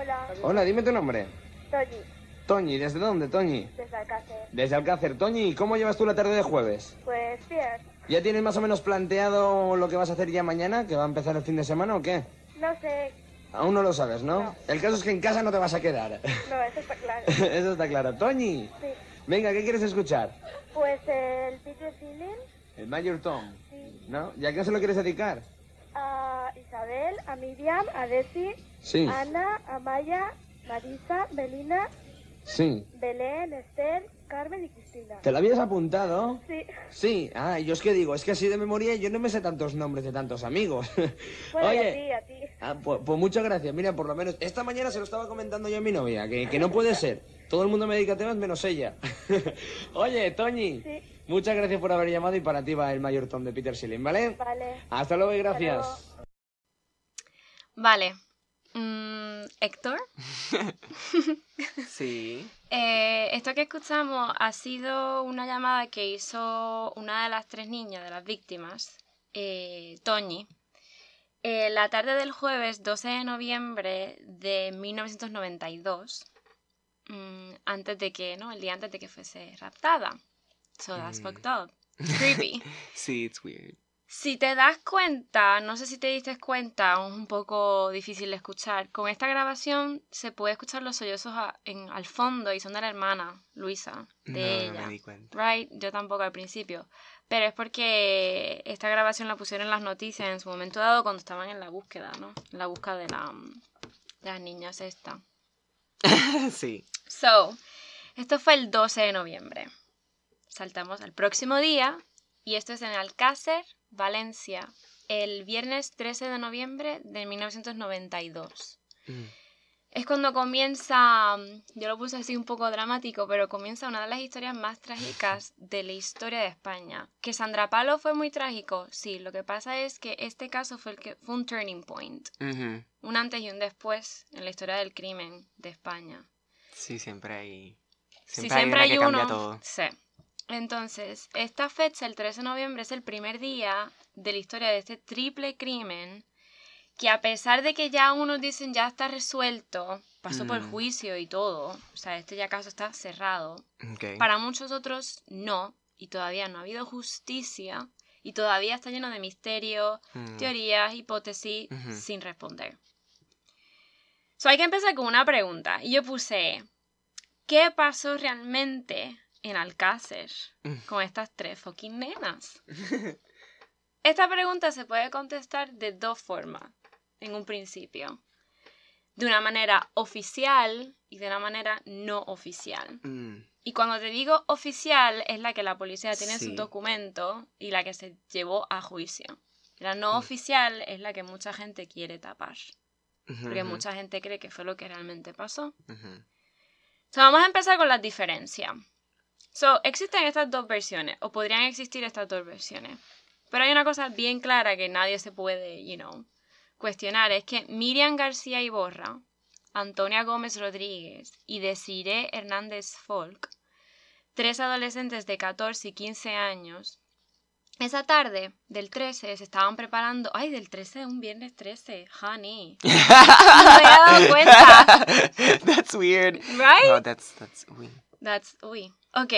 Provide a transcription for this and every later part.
Hola, Hola, dime tu nombre. Toñi, Toñi, ¿desde dónde, Toñi? desde Alcácer. Desde Alcácer. Toñi, ¿cómo llevas tú la tarde de jueves? Pues bien, ¿Ya tienes más o menos planteado lo que vas a hacer ya mañana? ¿Que va a empezar el fin de semana o qué? no sé, Aún no lo sabes, ¿no? No. El caso es que en casa no te vas a quedar. no, eso está claro. Eso está claro. Toñi, Sí, venga, ¿qué quieres escuchar? pues el Peter Ceiling, El Mayor Tom, sí, ¿no? ¿Y a qué se lo quieres dedicar? a Isabel, a Miriam, a Desi, Sí, Ana, Amaya, Marisa, Belina, sí. Belén, Esther, Carmen y Cristina. ¿Te lo habías apuntado? Sí, Sí. Ah, yo es que digo, es que así de memoria yo no me sé tantos nombres de tantos amigos. bueno, y a Oye, ti, a ti. Ah, pues, pues muchas gracias. Mira, por lo menos esta mañana se lo estaba comentando yo a mi novia, que, que no puede ser. Todo el mundo me dedica a temas menos ella. Oye, Toñi, Sí, muchas gracias por haber llamado y para ti va el mayor Tom de Peter Schilling, ¿vale? vale. Hasta luego y gracias. luego. Vale. Mm, Héctor, Sí. eh, esto que escuchamos ha sido una llamada que hizo una de las tres niñas de las víctimas, eh, Toñi, eh, la tarde del jueves 12 de noviembre de 1992, mm, antes de que, ¿no? El día antes de que fuese raptada. So that's Mm. fucked up. Creepy. Sí, it's weird. Si te das cuenta, no sé si te diste cuenta, es un poco difícil de escuchar. Con esta grabación se puede escuchar los sollozos a- en, al fondo y son de la hermana, Luisa, de no, ella. no me di cuenta. Right, yo tampoco al principio. Pero es porque esta grabación la pusieron en las noticias en su momento dado cuando estaban en la búsqueda, ¿no? En la búsqueda de, la, de las niñas esta. sí. So, esto fue el 12 de noviembre. Saltamos al próximo día y esto es en Alcácer, Valencia, el viernes 13 de noviembre de 1992. Mm. Es cuando comienza, yo lo puse así un poco dramático, pero comienza una de las historias más trágicas de la historia de España. ¿Que Sandra Palo fue muy trágico? Sí, lo que pasa es que este caso fue, el que, fue un turning point, un antes y un después en la historia del crimen de España. Sí, siempre hay. Si Siempre, siempre hay, hay una que uno. cambia todo. Sí. Entonces, esta fecha, el 13 de noviembre, es el primer día de la historia de este triple crimen que a pesar de que ya unos dicen ya está resuelto, pasó por Mm. juicio y todo, o sea, este ya caso está cerrado, para muchos otros no, y todavía no ha habido justicia, y todavía está lleno de misterio, Mm. teorías, hipótesis, sin responder. So, hay que empezar con una pregunta. Y yo puse, ¿qué pasó realmente en Alcácer Mm. con estas tres fucking nenas? Esta pregunta se puede contestar de dos formas en un principio. De una manera oficial y de una manera no oficial. Mm. Y cuando te digo oficial es la que la policía tiene en sus documentos y la que se llevó a juicio. La no Mm. oficial es la que mucha gente quiere tapar, porque mucha gente cree que fue lo que realmente pasó. ujú. So, vamos a empezar con las diferencias. So, existen estas dos versiones, o podrían existir estas dos versiones. Pero hay una cosa bien clara que nadie se puede, you know, cuestionar, es que Miriam García Iborra, Antonia Gómez Rodríguez y Desiree Hernández Folk, tres adolescentes de 14 y 15 años, esa tarde del 13 se estaban preparando, ay, del 13 un viernes 13, honey. No me había dado cuenta, that's weird. right? No, that's that's weird. That's, uy, ok.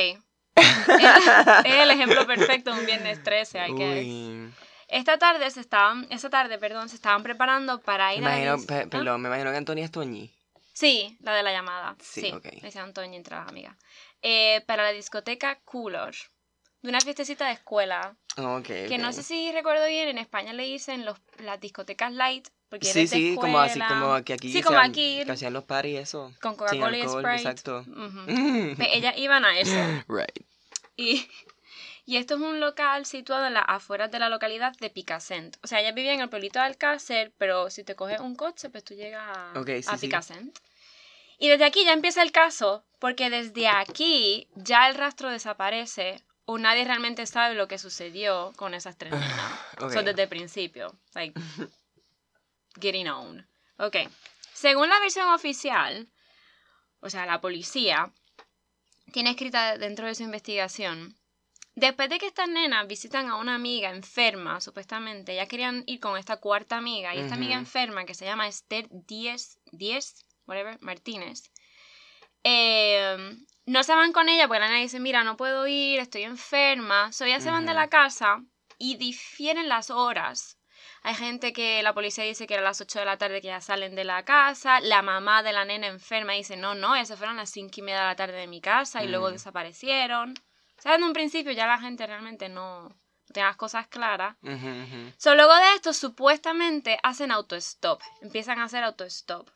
Es el ejemplo perfecto de un viernes 13, I guess. Uy. Esta tarde se estaban, esa tarde, perdón, se estaban preparando para Me ir a la imagino, pe- ¿Ah? perdón, me imagino que Antonia es Toñi. Sí, la de la llamada. Sí, Sí, ok. me decía Antonio entre las amigas. Eh, para la discoteca Color. De una fiestecita de escuela. Ok, Que no ok. sé si recuerdo bien, en España le dicen los, las discotecas light. Porque Sí, sí, como así, como que aquí Sí, como aquí. que hacían los paris y eso. Con Coca-Cola y Sprite. exacto. Ujú. Pues ellas iban a eso. right. Y, y esto es un local situado en las afueras de la localidad de Picassent. O sea, ella vivía en el pueblito de Alcácer, pero si te coges un coche, pues tú llegas a, Ok, sí, a sí. Picassent. Y desde aquí ya empieza el caso, porque desde aquí ya el rastro desaparece o nadie realmente sabe lo que sucedió con esas tres nenas. Ok. So, desde el principio. Like, getting on. Ok. Según la versión oficial, o sea, la policía, tiene escrita dentro de su investigación. Después de que estas nenas visitan a una amiga enferma, supuestamente, ya querían ir con esta cuarta amiga, y esta amiga enferma, que se llama Esther Díez, Díez whatever, Martínez, eh, no se van con ella porque la nena dice, mira, no puedo ir, estoy enferma. So ellas se van de la casa y difieren las horas. Hay gente que la policía dice que era a las 8 de la tarde que ya salen de la casa. La mamá de la nena enferma dice, no, no, ellas se fueron a las 5 y media de la tarde de mi casa y luego Mm. desaparecieron. O sea, en un principio ya la gente realmente no, tiene las cosas claras. Ujú. So, luego de esto, supuestamente hacen autostop. Empiezan a hacer autostop.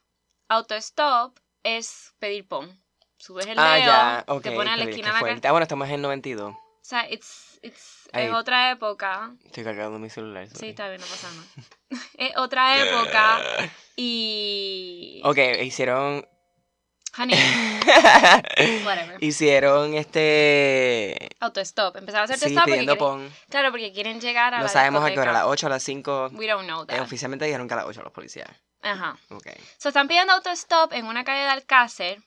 Autostop es pedir pon. Subes el Ah, dedo, ya, te pones a la esquina de la. Ah, bueno, estamos en 92. O sea, it's, it's, Es otra época. Estoy cargando mi celular. Sí, sorry. está bien, no pasa nada. es otra época y... Ok, hicieron. Honey, whatever. hicieron este. Autostop. Empezaron a hacer Sí, stop porque quieren, pon. claro, porque quieren llegar a No la sabemos a qué hora, a las 8, a las 5. We don't know Eh, that. oficialmente dijeron que a las 8 los policías. Ajá. Ok. So, están pidiendo autostop en una calle de Alcácer.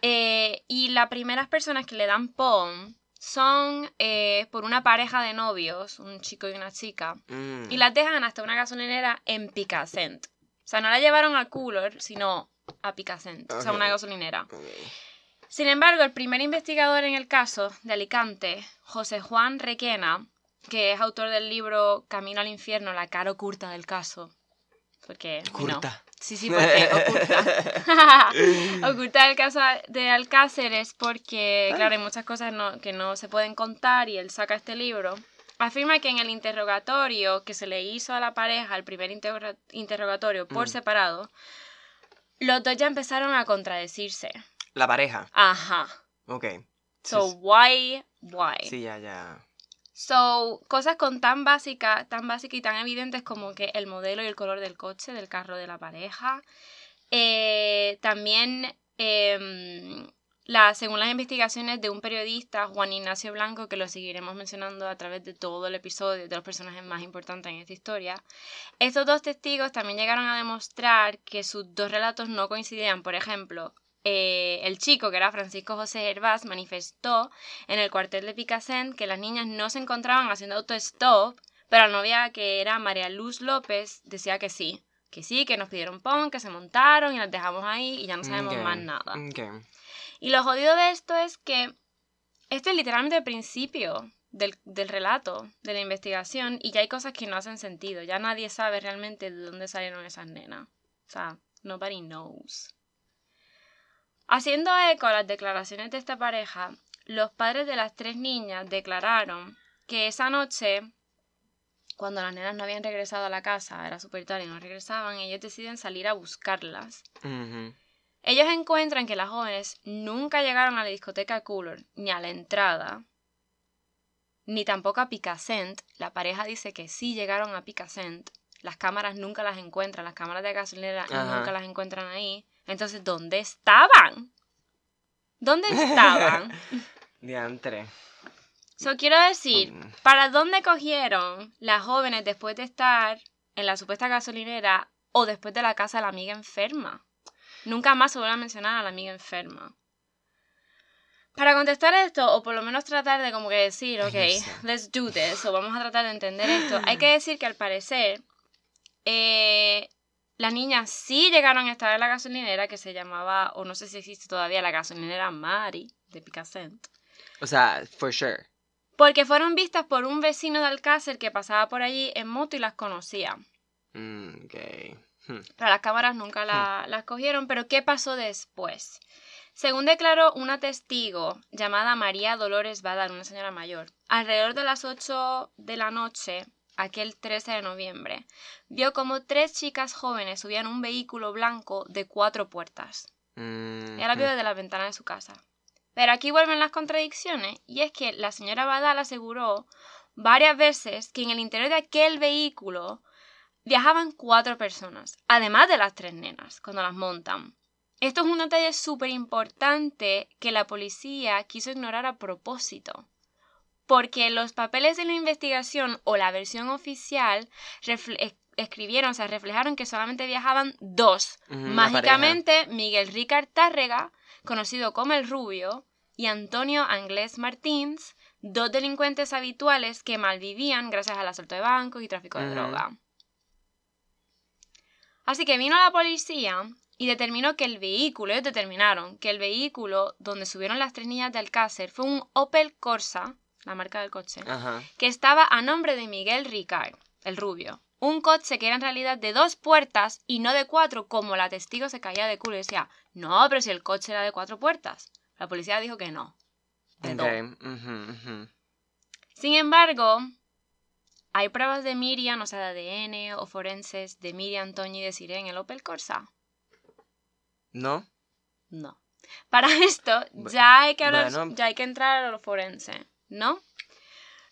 eh, y las primeras personas que le dan POM son eh, por una pareja de novios, un chico y una chica. Mm. Y las dejan hasta una gasolinera en Picassent. O sea, no la llevaron a Cooler, sino a Picassent. O sea, una gasolinera. Sin embargo, el primer investigador en el caso de Alicante, José Juan Requena, que es autor del libro Camino al infierno, la cara oculta del caso. Porque, know. Sí, sí, porque oculta. oculta el caso de Alcácer es porque, claro, hay muchas cosas no- que no se pueden contar y él saca este libro. Afirma que en el interrogatorio que se le hizo a la pareja, el primer interroga- interrogatorio por Mm. separado, los dos ya empezaron a contradecirse. La pareja. Ajá. Ok. So, why, why? sí, ya, ya. So, cosas con tan básicas, tan básicas y tan evidentes como que el modelo y el color del coche, del carro de la pareja. Eh, también, em, la, según las investigaciones de un periodista, Juan Ignacio Blanco, que lo seguiremos mencionando a través de todo el episodio, de los personajes más importantes en esta historia, estos dos testigos también llegaron a demostrar que sus dos relatos no coincidían. Por ejemplo, eh, el chico, que era Francisco José Hervás, manifestó en el cuartel de Picassent que las niñas no se encontraban haciendo autostop, pero la novia que era María Luz López decía que sí, que sí, que nos pidieron pon, que se montaron y las dejamos ahí y ya no sabemos más nada. Y lo jodido de esto es que este es literalmente el principio del, del relato, de la investigación, y ya hay cosas que no hacen sentido. Ya nadie sabe realmente de dónde salieron esas nenas. O sea, nobody knows. Haciendo eco a las declaraciones de esta pareja, los padres de las tres niñas declararon que esa noche, cuando las nenas no habían regresado a la casa, era súper tarde y no regresaban, ellos deciden salir a buscarlas. Ellos encuentran que las jóvenes nunca llegaron a la discoteca Cooler, ni a la entrada, ni tampoco a Picassent. La pareja dice que sí llegaron a Picassent. Las cámaras nunca las encuentran, las cámaras de gasolinera Ajá. nunca las encuentran ahí. Entonces, ¿dónde estaban? ¿Dónde estaban? Diantre. So, quiero decir, Mm. ¿para dónde cogieron las jóvenes después de estar en la supuesta gasolinera o después de la casa de la amiga enferma? Nunca más se vuelve a mencionar a la amiga enferma. Para contestar esto, o por lo menos tratar de como que decir, ok, let's do this, o vamos a tratar de entender esto, hay que decir que al parecer eh, las niñas sí llegaron a estar en la gasolinera que se llamaba, o no sé si existe todavía, la gasolinera Mari de Picassent. O sea, for sure. Porque fueron vistas por un vecino de Alcácer que pasaba por allí en moto y las conocía. Mm, ok. Hmm. Pero las cámaras nunca la- las cogieron. Pero ¿qué pasó después? Según declaró una testigo llamada María Dolores Badal, una señora mayor, alrededor de las 8 de la noche, aquel 13 de noviembre, vio como tres chicas jóvenes subían un vehículo blanco de cuatro puertas. Mm, Ella la vio desde la ventana de su casa. Pero aquí vuelven las contradicciones, y es que la señora Badal aseguró varias veces que en el interior de aquel vehículo viajaban cuatro personas, además de las tres nenas, cuando las montan. Esto es un detalle súper importante que la policía quiso ignorar a propósito. Porque los papeles de la investigación o la versión oficial escribieron, o sea, reflejaron que solamente viajaban dos. Mágicamente, Miguel Ricard Tárrega, conocido como el Rubio, y Antonio Anglés Martins, dos delincuentes habituales que malvivían gracias al asalto de bancos y tráfico de droga. Así que vino la policía y determinó que el vehículo, ellos determinaron que el vehículo donde subieron las tres niñas de Alcácer fue un Opel Corsa, la marca del coche, Ajá. que estaba a nombre de Miguel Ricard, el rubio. Un coche que era en realidad de dos puertas y no de cuatro, como la testigo se caía de culo y decía, no, pero si el coche era de cuatro puertas. La policía dijo que no. De dos. Ok, ujú, ujú. Sin embargo, hay pruebas de Miriam, o sea, de ADN o forenses de Miriam, Toño y de Siré en el Opel Corsa. ¿No? No. Para esto ya hay que hablar, bueno. ya hay que entrar a lo forense, ¿no?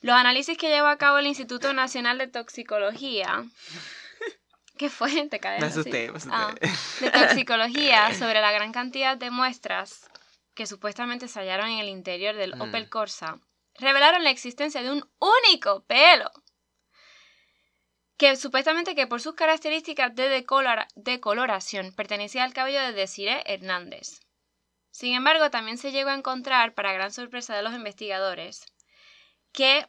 Los análisis que llevó a cabo el Instituto Nacional de Toxicología. ¿Qué fue? Te Me asusté, me asusté. Ah, de toxicología sobre la gran cantidad de muestras que supuestamente se hallaron en el interior del Mm. Opel Corsa, revelaron la existencia de un único pelo que supuestamente que por sus características de decolora- decoloración pertenecía al cabello de Desiree Hernández. Sin embargo, también se llegó a encontrar, para gran sorpresa de los investigadores, que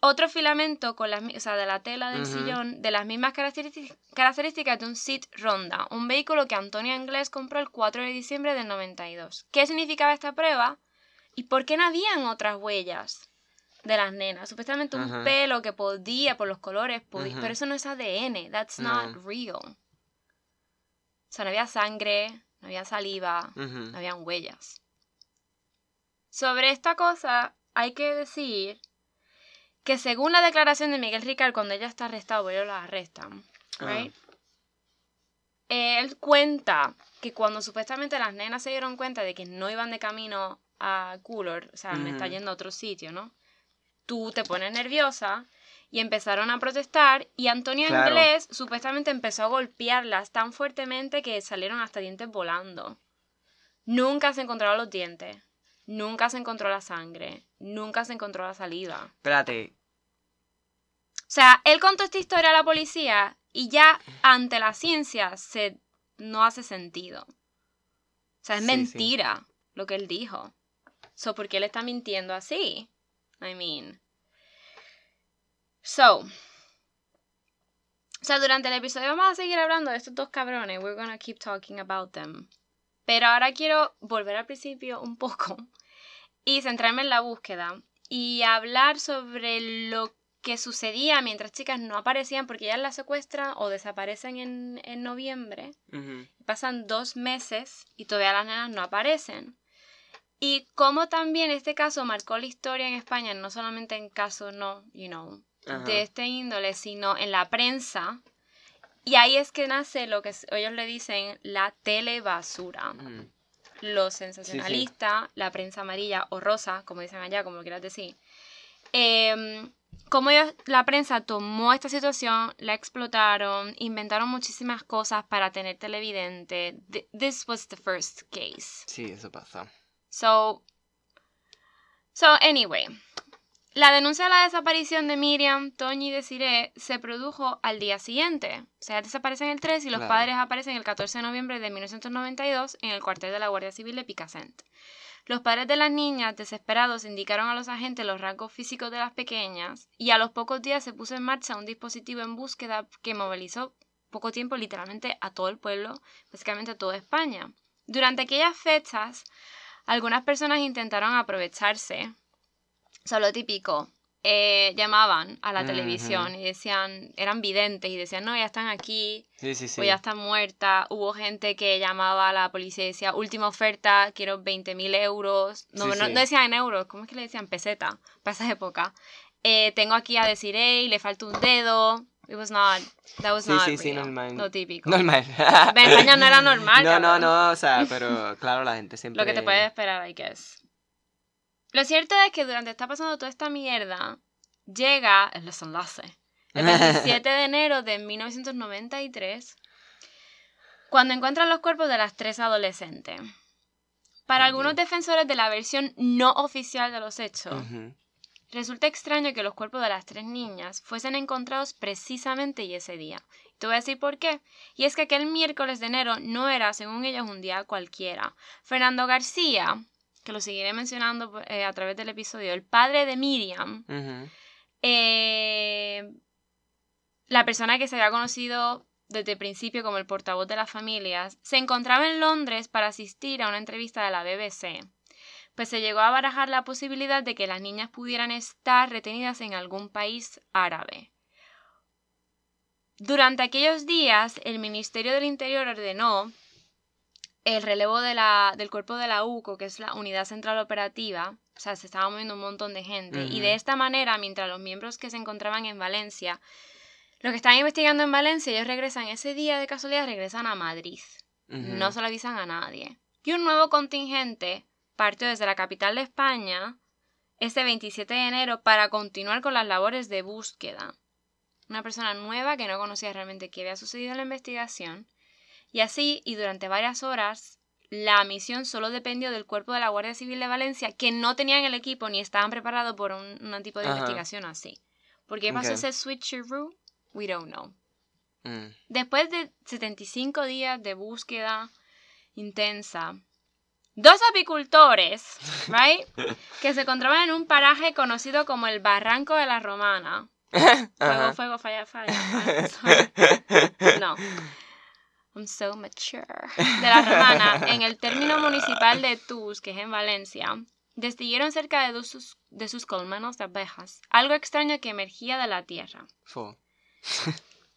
otro filamento con las, o sea, de la tela del sillón de las mismas características, de un Seat Ronda, un vehículo que Antonio Inglés compró el 4 de diciembre del 92. ¿Qué significaba esta prueba? ¿Y por qué no habían otras huellas de las nenas? Supuestamente un pelo que podía, por los colores, podía, pero eso no es ADN, that's No. not real. O sea, no había sangre, no había saliva, no habían huellas. Sobre esta cosa hay que decir que según la declaración de Miguel Ricard cuando ella está arrestada, ellos la arrestan, Ah. right? él cuenta que cuando supuestamente las nenas se dieron cuenta de que no iban de camino a Coolor, o sea, me está yendo a otro sitio, ¿no? Tú te pones nerviosa y empezaron a protestar y Antonio Claro. Inglés supuestamente empezó a golpearlas tan fuertemente que salieron hasta dientes volando. Nunca se encontraron los dientes, nunca se encontró la sangre, nunca se encontró la saliva. Espérate. O sea, él contó esta historia a la policía y ya ante la ciencia se no hace sentido. O sea, es Sí, sí. mentira lo que él dijo. So, ¿por qué él está mintiendo así? I mean. So. O sea, durante el episodio vamos a seguir hablando de estos dos cabrones. We're gonna keep talking about them. Pero ahora quiero volver al principio un poco y centrarme en la búsqueda y hablar sobre lo que sucedía mientras chicas no aparecían porque ellas las secuestran o desaparecen en, en noviembre. Pasan dos meses y todavía las nenas no aparecen. Y cómo también este caso marcó la historia en España, no solamente en casos no, you know, Ajá. de este índole, sino en la prensa. Y ahí es que nace lo que ellos le dicen la telebasura. Ujú. Los sensacionalistas, la prensa amarilla o rosa, como dicen allá, como lo quieras decir. Em, como ellos, la prensa tomó esta situación, la explotaron, inventaron muchísimas cosas para tener televidente. Th- This was the first case. Sí, eso pasa. So, so anyway, la denuncia de la desaparición de Miriam, Toñi y Desiree se produjo al día siguiente. O sea, desaparecen el 3 y los Claro. padres aparecen el 14 de noviembre de 1992 en el cuartel de la Guardia Civil de Picassent. Los padres de las niñas, desesperados, indicaron a los agentes los rasgos físicos de las pequeñas y a los pocos días se puso en marcha un dispositivo en búsqueda que movilizó poco tiempo literalmente a todo el pueblo, básicamente a toda España. Durante aquellas fechas, algunas personas intentaron aprovecharse. O sea, lo típico. eh, llamaban a la Ujú. televisión y decían, eran videntes y decían, no, ya están aquí, Sí, sí, sí. o ya está muerta. Hubo gente que llamaba a la policía y decía, última oferta, quiero 20.000 euros. No, no, no decían en euros, ¿cómo es que le decían? Peseta, para esa época. Eh, tengo aquí a Desiree y le falta un dedo. It was not, that was not sí, sí, real. normal. Lo típico. Normal. En España no era normal. No, no, cabrón. no, o sea, pero claro, la gente siempre... Lo que te puedes esperar, I guess. Lo cierto es que durante está pasando toda esta mierda, llega el desenlace. El 27 de enero de 1993, cuando encuentran los cuerpos de las tres adolescentes. Para algunos defensores de la versión no oficial de los hechos, resulta extraño que los cuerpos de las tres niñas fuesen encontrados precisamente y ese día. Te voy a decir por qué. Y es que aquel miércoles de enero no era, según ellos, un día cualquiera. Fernando García, que lo seguiré mencionando eh, a través del episodio, el padre de Miriam, eh, la persona que se había conocido desde el principio como el portavoz de las familias, se encontraba en Londres para asistir a una entrevista de la BBC. Pues se llegó a barajar la posibilidad de que las niñas pudieran estar retenidas en algún país árabe. Durante aquellos días, el Ministerio del Interior ordenó el relevo de la, del cuerpo de la UCO, que es la Unidad Central Operativa, o sea, se estaba moviendo un montón de gente, y de esta manera, mientras los miembros que se encontraban en Valencia, los que estaban investigando en Valencia, ellos regresan ese día de casualidad, regresan a Madrid. No se lo avisan a nadie. Y un nuevo contingente partió desde la capital de España este 27 de enero para continuar con las labores de búsqueda. Una persona nueva que no conocía realmente qué había sucedido en la investigación. Y así, y durante varias horas, la misión solo dependió del cuerpo de la Guardia Civil de Valencia, que no tenían el equipo ni estaban preparados por un, un tipo de Ajá. investigación así. ¿Por qué pasó ese switcheroo? We don't know. Mm. Después de 75 días de búsqueda intensa, dos apicultores, right, que se encontraban en un paraje conocido como el Barranco de la Romana. Fuego, Ajá. fuego, falla, falla. No. I'm so mature. De la Romana, en el término municipal de Tus, que es en Valencia, destruyeron cerca de, dos sus, de sus colmenos de abejas, algo extraño que emergía de la tierra.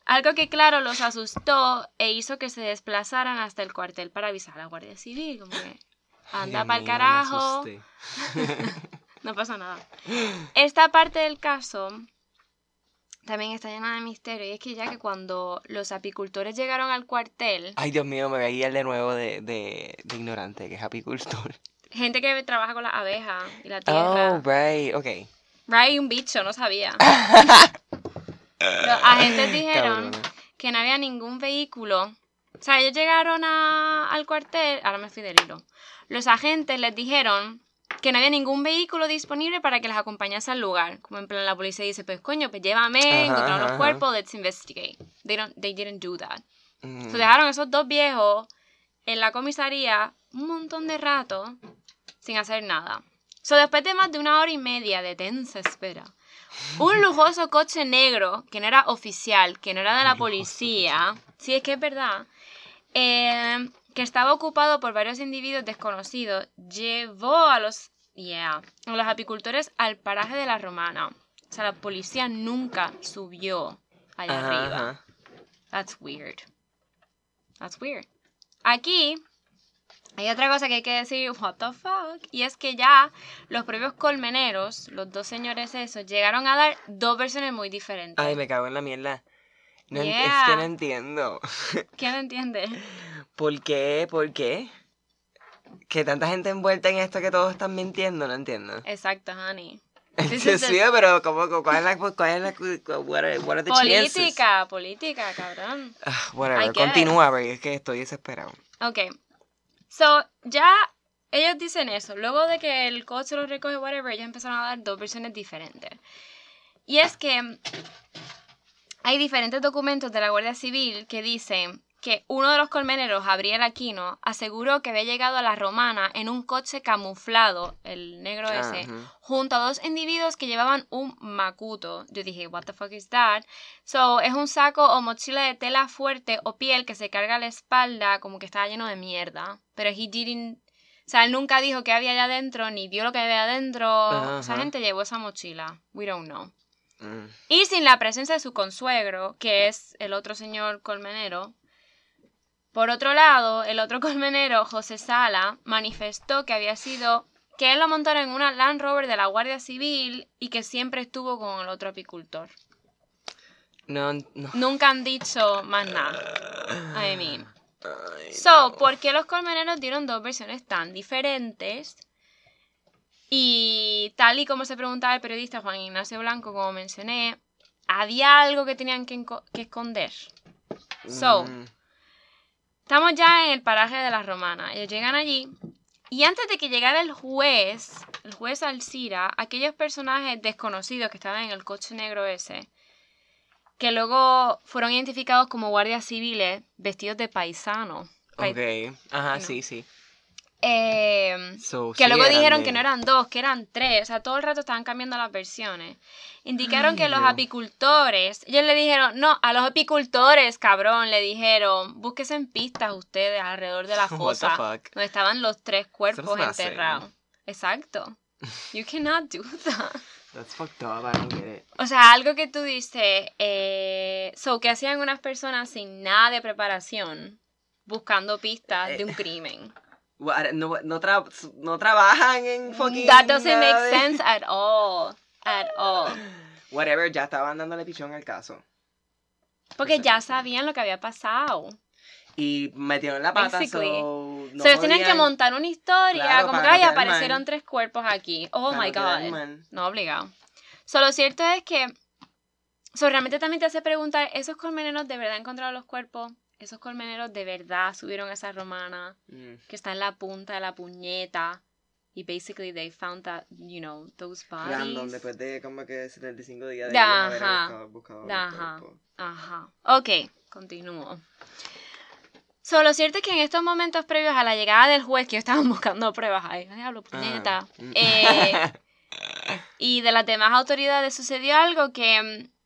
Algo que, claro, los asustó e hizo que se desplazaran hasta el cuartel para avisar a la Guardia Civil. Como que, anda mío, me carajo. No pasa nada. Esta parte del caso también está llena de misterio. Y es que ya que cuando los apicultores llegaron al cuartel, Ay, Dios mío, me voy a guiar de nuevo de, de, de ignorante, que es apicultor. gente que trabaja con las abejas y la tierra. Oh, right, ok. Right, un bicho, no sabía. Los agentes dijeron que no había ningún vehículo. O sea, ellos llegaron a- al cuartel. Ahora me fui del hilo. Los agentes les dijeron que no había ningún vehículo disponible para que les acompañase al lugar. Como en plan, la policía dice: Pues coño, pues llévame, encontraron los cuerpos, let's investigate. They, don't, they didn't do that. Mm. So, dejaron esos dos viejos en la comisaría un montón de rato sin hacer nada. So, después de más de una hora y media de tensa espera, un lujoso coche negro, que no era oficial, que no era de la policía, sí es que es verdad, eh, que estaba ocupado por varios individuos desconocidos, llevó a los, yeah, a los apicultores al paraje de la Romana. O sea, la policía nunca subió allá Ajá, arriba. That's weird. That's weird. Aquí hay otra cosa que hay que decir, what the fuck, y es que ya los propios colmeneros, los dos señores esos, llegaron a dar dos versiones muy diferentes. Ay, me cago en la mierda. No, en- Es Yeah. que no entiendo. ¿Quién entiende? ¿Por qué? ¿Por qué? Que tanta gente envuelta en esto que todos están mintiendo, no entiendo. Exacto, honey. Mío, pero ¿cómo, cuál es la, cuál es la, what are, what are the chances? Política, política, cabrón. Ah, whatever, continúa, porque es que estoy desesperado. Ok. So, ya ellos dicen eso. Luego de que el coche lo recoge, whatever, ellos empezaron a dar dos versiones diferentes. Y es que hay diferentes documentos de la Guardia Civil que dicen que uno de los colmeneros, Gabriel Aquino, aseguró que había llegado a la Romana en un coche camuflado, el negro ese, Ajá. junto a dos individuos que llevaban un macuto. Yo dije, what the fuck is that? So, es un saco o mochila de tela fuerte o piel que se carga a la espalda como que estaba lleno de mierda. Pero he didn't... O sea, él nunca dijo qué había allá adentro, ni vio lo que había adentro. Esa Ajá. gente llevó esa mochila. We don't know. Mm. Y sin la presencia de su consuegro, que es el otro señor colmenero. Por otro lado, el otro colmenero, José Sala, manifestó que había sido que él lo montaron en una Land Rover de la Guardia Civil y que siempre estuvo con el otro apicultor. No, no. Nunca han dicho más nada. I mean. Ay, So, ¿por qué los colmeneros dieron dos versiones tan diferentes? Y tal y como se preguntaba el periodista Juan Ignacio Blanco, como mencioné, había algo que tenían que esconder. So, mm, Estamos ya en el paraje de la Romana. Ellos llegan allí. Y antes de que llegara el juez, el juez Alcira, aquellos personajes desconocidos que estaban en el coche negro ese, que luego fueron identificados como guardias civiles vestidos de paisano. Pai- ok. Ajá, no. sí, sí. Eh, So, que sí luego dijeron de- que no eran dos, que eran tres. O sea, todo el rato estaban cambiando las versiones. Indicaron que los Dios. apicultores, ellos le dijeron, no, a los apicultores, cabrón, le dijeron, búsquese en pistas ustedes alrededor de la fosa, donde estaban los tres cuerpos enterrados. Exacto. You cannot do that. That's fucked up, I don't get it. O sea, algo que tú dices, eh, so, que hacían unas personas sin nada de preparación, buscando pistas de un crimen. No, no, tra- no trabajan en fucking... That doesn't make de- sense at all. At all. Whatever, ya estaban dándole pichón al caso. Porque ya sabían lo que había pasado. Y metieron la pata, Basically. so... No so, ellos tenían que montar una historia, Claro, como que, ay, aparecieron tres cuerpos aquí. Oh para my god. No, obligado. So, lo cierto es que, so, realmente también te hace preguntar, ¿esos colmeneros de verdad encontraron los cuerpos? ¿Esos colmeneros de verdad subieron a esa romana Mm. que está en la punta de la puñeta? Y basically they found that, you know, those bodies. Random, después de como que 75 días de ellos haber ajá. buscado- buscado ajá. Ajá. Ok, continúo. So, lo cierto es que en estos momentos previos a la llegada del juez, que estaban buscando pruebas, ay, diablo, puñeta, Ah, mm. eh, y de las demás autoridades sucedió algo que mm,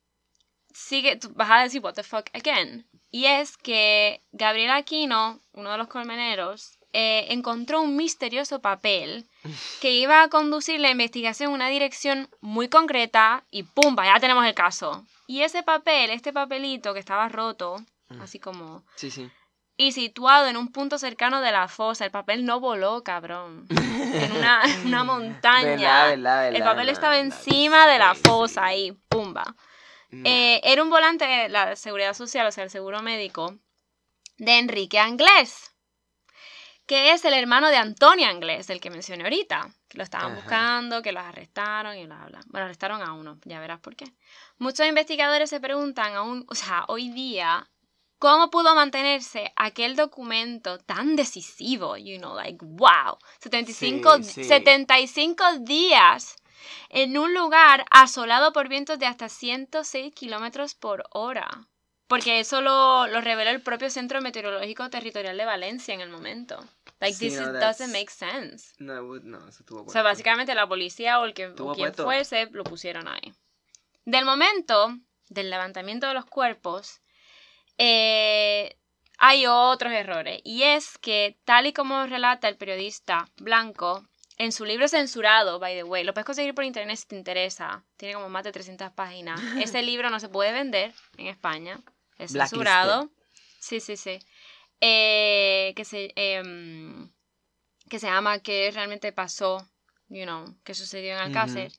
sigue, tú vas a decir, what the fuck again. Y es que Gabriel Aquino, uno de los colmeneros, eh, encontró un misterioso papel que iba a conducir la investigación en una dirección muy concreta y ¡pumba! Ya tenemos el caso. Y ese papel, este papelito que estaba roto, así como... Sí, sí. Y situado en un punto cercano de la fosa. El papel no voló, cabrón. En una, montaña. Verdad, verdad, el papel estaba encima de la fosa ahí, pumba. No. Eh, era un volante de la seguridad social, o sea, el seguro médico, de Enrique Anglés, que es el hermano de Antonio Anglés, del que mencioné ahorita, que lo estaban Ajá. buscando, que los arrestaron y bla, bla. Bueno, arrestaron a uno, ya verás por qué. Muchos investigadores se preguntan aún, o sea, hoy día, ¿cómo pudo mantenerse aquel documento tan decisivo? You know, like, wow, 75, Sí, sí. 75 días en un lugar asolado por vientos de hasta 106 kilómetros por hora. Porque eso lo, lo reveló el propio Centro Meteorológico Territorial de Valencia en el momento. Like, Sí, this no, doesn't make sense. No, eso estuvo O sea, básicamente la policía o, el que, o quien puesto. fuese lo pusieron ahí. Del momento del levantamiento de los cuerpos, eh, hay otros errores. Y es que, tal y como relata el periodista Blanco, en su libro censurado, by the way, lo puedes conseguir por internet si te interesa. Tiene como más de 300 páginas. Ese libro no se puede vender en España. Es censurado. Sí, sí, sí. Eh, que se em, que se llama ¿Qué realmente pasó? You know, que sucedió en Alcácer.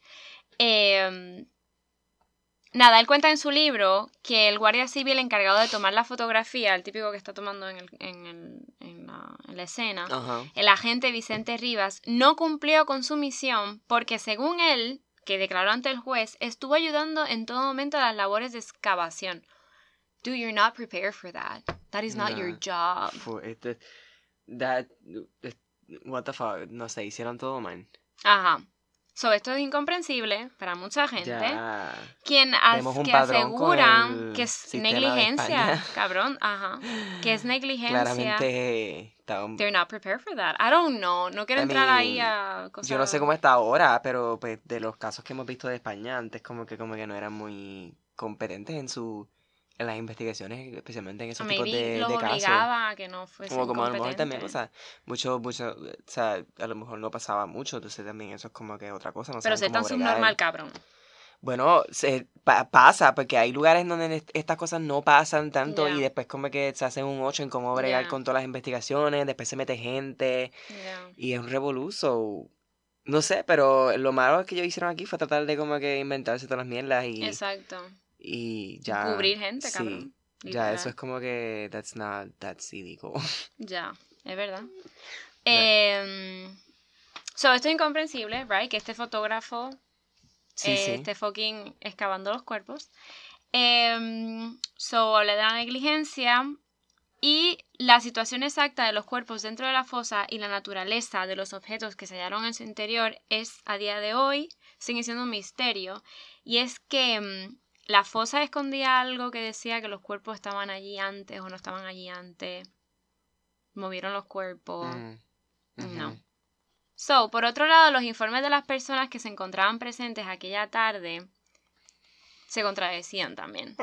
Nada, él cuenta en su libro que el guardia civil encargado de tomar la fotografía, el típico que está tomando en, el- en el- en la, en la escena, Ajá. el agente Vicente Rivas, no cumplió con su misión porque según él, que declaró ante el juez, estuvo ayudando en todo momento a las labores de excavación. Do you're not prepared for that. That is not your job. Fue- este- that, what the fuck, no sé, hicieron todo mal. Ajá. So, esto es incomprensible para mucha gente. Ya. Quien as- un que aseguran que es negligencia, cabrón, ajá, que es negligencia. Claramente estaban- They're not prepared for that. I don't know. No quiero I entrar mean, ahí a cosas. Yo no sé cómo está ahora, pero pues, de los casos que hemos visto de España antes, como que como que no eran muy competentes en su en las investigaciones, especialmente en esos tipos de, los de casos. obligaba a que no fuesen Como, como a lo mejor también, o sea, mucho, mucho, o sea, a lo mejor no pasaba mucho, entonces también eso es como que otra cosa, no Pero ser tan subnormal, cabrón. Bueno, se, pa- pasa, porque hay lugares donde est- estas cosas no pasan tanto y después como que se hacen un ocho en cómo bregar Ya. con todas las investigaciones, después se mete gente Yeah. y es un revoluzo. No sé, pero lo malo que ellos hicieron aquí fue tratar de como que inventarse todas las mierdas y, Exacto. Y ya. Cubrir gente, sí, cabrón. Ya, eso es como que that's not, that's illegal. Ya, es verdad. Em, so, esto es incomprensible, right? Que este fotógrafo Sí, eh, sí. esté fucking excavando los cuerpos. Em, so, hablé de la negligencia y la situación exacta de los cuerpos dentro de la fosa y la naturaleza de los objetos que se hallaron en su interior es a día de hoy sigue siendo un misterio. Y es que em, la fosa escondía algo que decía que los cuerpos estaban allí antes o no estaban allí antes. Movieron los cuerpos. Mm. No. So, por otro lado, los informes de las personas que se encontraban presentes aquella tarde se contradecían también.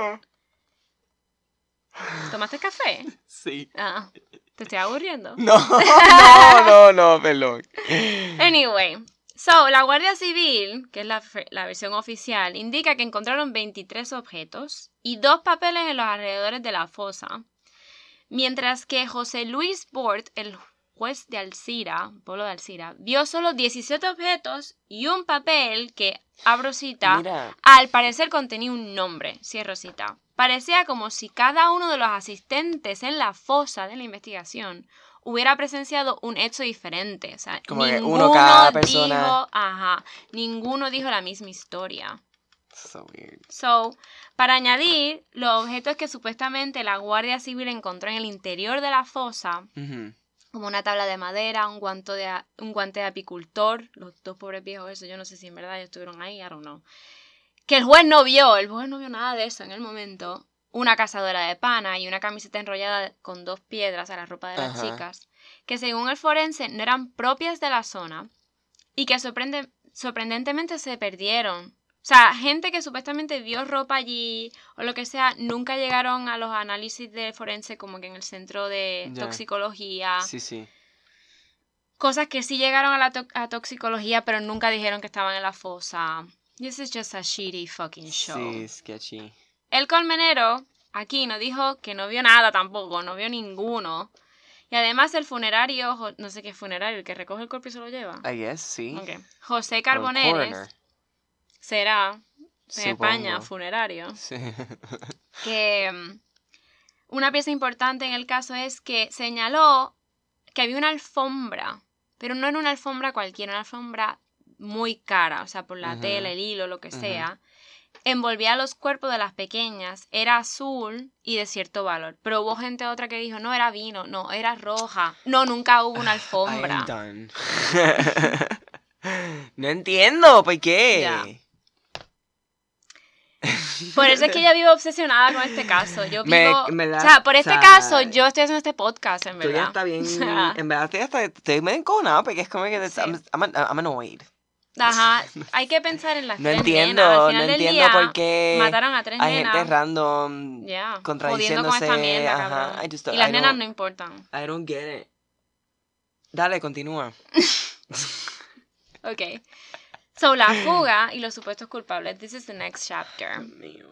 ¿Tomaste café? Sí. Ah, ¿te estoy aburriendo? No, no, no, no, perdón. Anyway, so, la Guardia Civil, que es la, versión oficial, indica que encontraron 23 objetos y dos papeles en los alrededores de la fosa, mientras que José Luis Bort, el juez de Alcira, pueblo de Alcira, vio solo 17 objetos y un papel que, abro cita, Mira, al parecer contenía un nombre, cierro cita. Parecía como si cada uno de los asistentes en la fosa de la investigación hubiera presenciado un hecho diferente. O sea, Como que ninguno uno cada persona- dijo, ajá, ninguno dijo la misma historia. so weird. So, para añadir, los objetos que supuestamente la Guardia Civil encontró en el interior de la fosa, Ujú. como una tabla de madera, un guante de, un guante de apicultor, los dos pobres viejos, eso yo no sé si en verdad ellos estuvieron ahí, I don't know. Que el juez no vio, el juez no vio nada de eso en el momento. Una cazadora de pana y una camiseta enrollada con dos piedras a la ropa de las Ajá. chicas, que según el forense no eran propias de la zona y que sorprende- sorprendentemente se perdieron. O sea, gente que supuestamente vio ropa allí o lo que sea, nunca llegaron a los análisis de forense como que en el centro de Ya. toxicología. Sí, sí. Cosas que sí llegaron a la to- a toxicología, pero nunca dijeron que estaban en la fosa. This is just a shitty fucking show. Sí, sketchy. El colmenero aquí no dijo que no vio nada tampoco, no vio ninguno. Y además el funerario, no sé qué funerario, el que recoge el cuerpo y se lo lleva. I guess, sí. Ok. José Carboneres será en. España funerario. Sí. que mm, una pieza importante en el caso es que señaló que había una alfombra, pero no era una alfombra cualquiera, una alfombra muy cara, o sea, por la tela, el hilo, lo que sea. Envolvía los cuerpos de las pequeñas, era azul y de cierto valor. Pero hubo gente otra que dijo, no, era vino, no, era roja. No, nunca hubo una alfombra. no entiendo, ¿por qué? Ya. Por eso es que yo vivo obsesionada con este caso. Yo vivo. me la- o sea, por este o sea, caso, yo estoy haciendo este podcast, en Tú verdad. ya está bien. O sea, En verdad, estoy, hasta, estoy medio encojonado porque es como que. Sí. I'm, I'm, I'm annoyed. Ajá, hay que pensar en las No tres entiendo, nenas. Al no final del entiendo día, por qué Mataron a tres hay nenas. gente random Ya, jodiendo con contradiciéndose. esta mierda, ajá, just- y las I nenas no importan. I don't get it. Dale, continúa. Ok. So, la fuga y los supuestos culpables. This is the next chapter. Mío.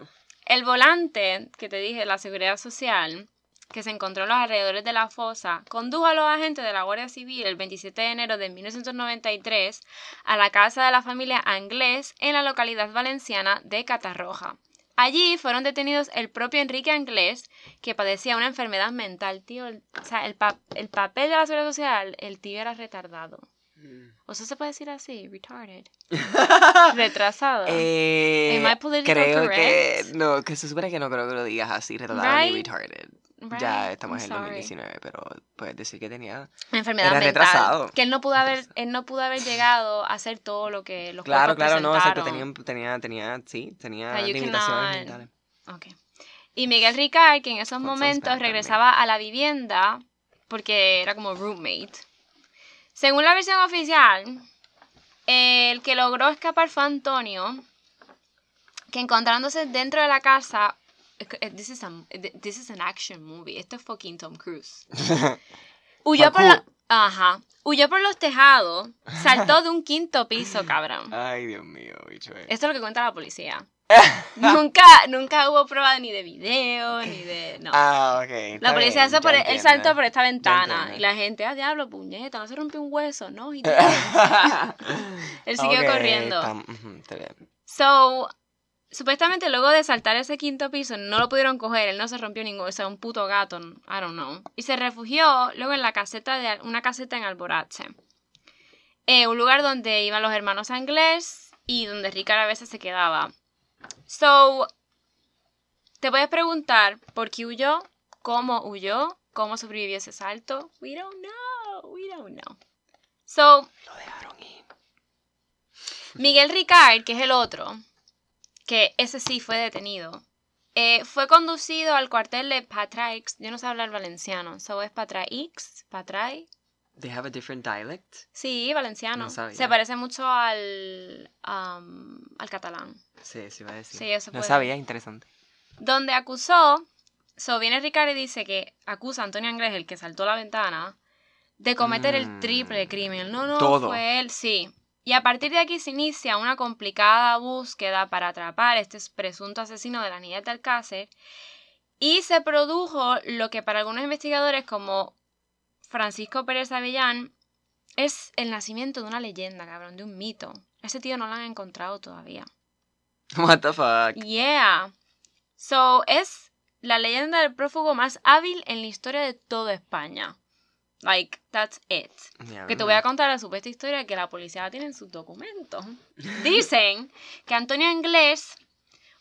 El volante que te dije, la seguridad social, que se encontró en los alrededores de la fosa, condujo a los agentes de la Guardia Civil el 27 de enero de 1993 a la casa de la familia Anglés en la localidad valenciana de Catarroja. Allí fueron detenidos el propio Enrique Anglés, que padecía una enfermedad mental, tío. el- o sea, el, pa- el papel de la seguridad social, el tío era retardado. ¿O eso se puede decir así? Retarded. Retrasado. Eh, Am I politically creo correct? que no, que se supone que no creo que lo digas así, retardado Right? retarded. Right, Ya estamos I'm en sorry. 2019, pero puedes decir que tenía. Una enfermedad Era mental. retrasado. Que él no pudo haber, él no pudo haber llegado a hacer todo lo que los Claro, claro, no, exacto, tenía, tenía, tenía, sí, tenía O sea, you limitaciones cannot- mentales. Ok. Y Miguel Ricard, que en esos momentos regresaba a la vivienda porque era como roommate. Según la versión oficial, el que logró escapar fue Antonio, que encontrándose dentro de la casa, this is, a- this is an action movie, esto es fucking Tom Cruise. Huyó por, la-. Ajá. Huyó por los tejados, saltó de un quinto piso, cabrón. Ay, Dios mío, bicho. eh. Esto es lo que cuenta la policía. nunca, nunca hubo prueba ni de video, ni de... No. Ah, ok. la policía hizo por entiendo. saltó por esta ventana y la gente, ah, diablo, puñeta, no se rompió un hueso, no, didn't. Él siguió Ok, corriendo. So, supuestamente luego de saltar ese quinto piso, no lo pudieron coger, él no se rompió ningún, o sea, un puto gato, I don't know. Y se refugió luego en la caseta de una caseta en Alborache. Eh, un lugar donde iban los hermanos Anglés y donde Ricard a veces se quedaba. So, te puedes preguntar por qué huyó, cómo huyó, cómo sobrevivió ese salto. We don't know, we don't know. So, Lo dejaron ir. Miguel Ricard, que es el otro, que ese sí fue detenido, eh, fue conducido al cuartel de Patraix. Yo no sé hablar valenciano, so es Patraix, Patrai. They have a different dialect. Sí, valenciano. No sabía. Se parece mucho al, am, al catalán. Sí, sí iba a decir. Sí, eso No puede. sabía, interesante. Donde acusó, so viene Ricardo y dice que acusa a Antonio Anglés, el que saltó la ventana, de cometer el Mm. triple crimen. No, no, Todo. fue él, sí. Y a partir de aquí se inicia una complicada búsqueda para atrapar a este presunto asesino de la niña de Alcácer. Y se produjo lo que para algunos investigadores como Francisco Pérez Avellán es el nacimiento de una leyenda, cabrón, de un mito. Ese tío no lo han encontrado todavía. What the fuck. Yeah. So, es la leyenda del prófugo más hábil en la historia de toda España. Like, that's it. Ya, Que te voy a contar la supuesta historia que la policía la tiene en sus documentos. Dicen que Antonio Inglés,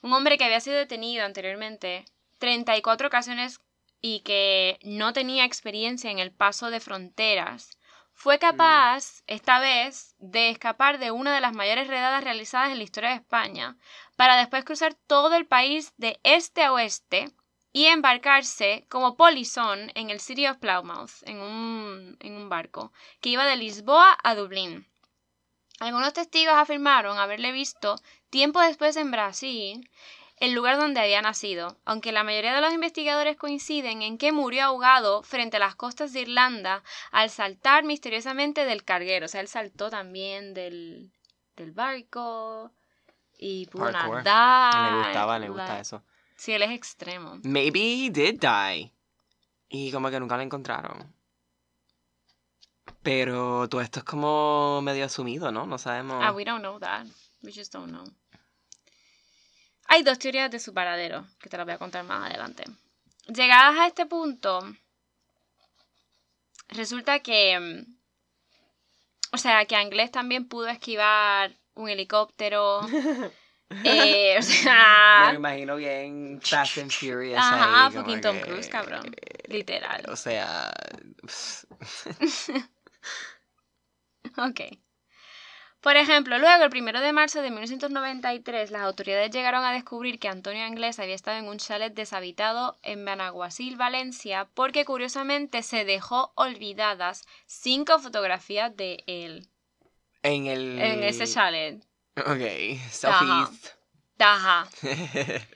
un hombre que había sido detenido anteriormente 34 ocasiones y que no tenía experiencia en el paso de fronteras, fue capaz, esta vez, de escapar de una de las mayores redadas realizadas en la historia de España, para después cruzar todo el país de este a oeste y embarcarse como polizón en el City of Plymouth, en un, en un barco, que iba de Lisboa a Dublín. Algunos testigos afirmaron haberle visto tiempo después en Brasil, el lugar donde había nacido, aunque la mayoría de los investigadores coinciden en que murió ahogado frente a las costas de Irlanda al saltar misteriosamente del carguero. O sea, él saltó también del, del barco y pudo Parkour. nadar. Le gustaba, le gusta eso. Sí, él es extremo. Maybe he did die. Y como que nunca lo encontraron. Pero todo esto es como medio asumido, ¿no? No sabemos. Ah, we don't know that. We just don't know. Hay dos teorías de su paradero, que te las voy a contar más adelante. Llegadas a este punto, resulta que. mm, O sea, que Anglés también pudo esquivar un helicóptero. eh, o Me sea. imagino bien Fast and Furious. Ajá, ahí, fucking Tom que- Cruise, cabrón. Literal. O sea. Ok. Por ejemplo, luego, el primero de marzo de 1993, las autoridades llegaron a descubrir que Antonio Anglés había estado en un chalet deshabitado en Benaguasil, Valencia, porque curiosamente se dejó olvidadas cinco fotografías de él En el. en ese chalet. Ok, selfies. Ajá.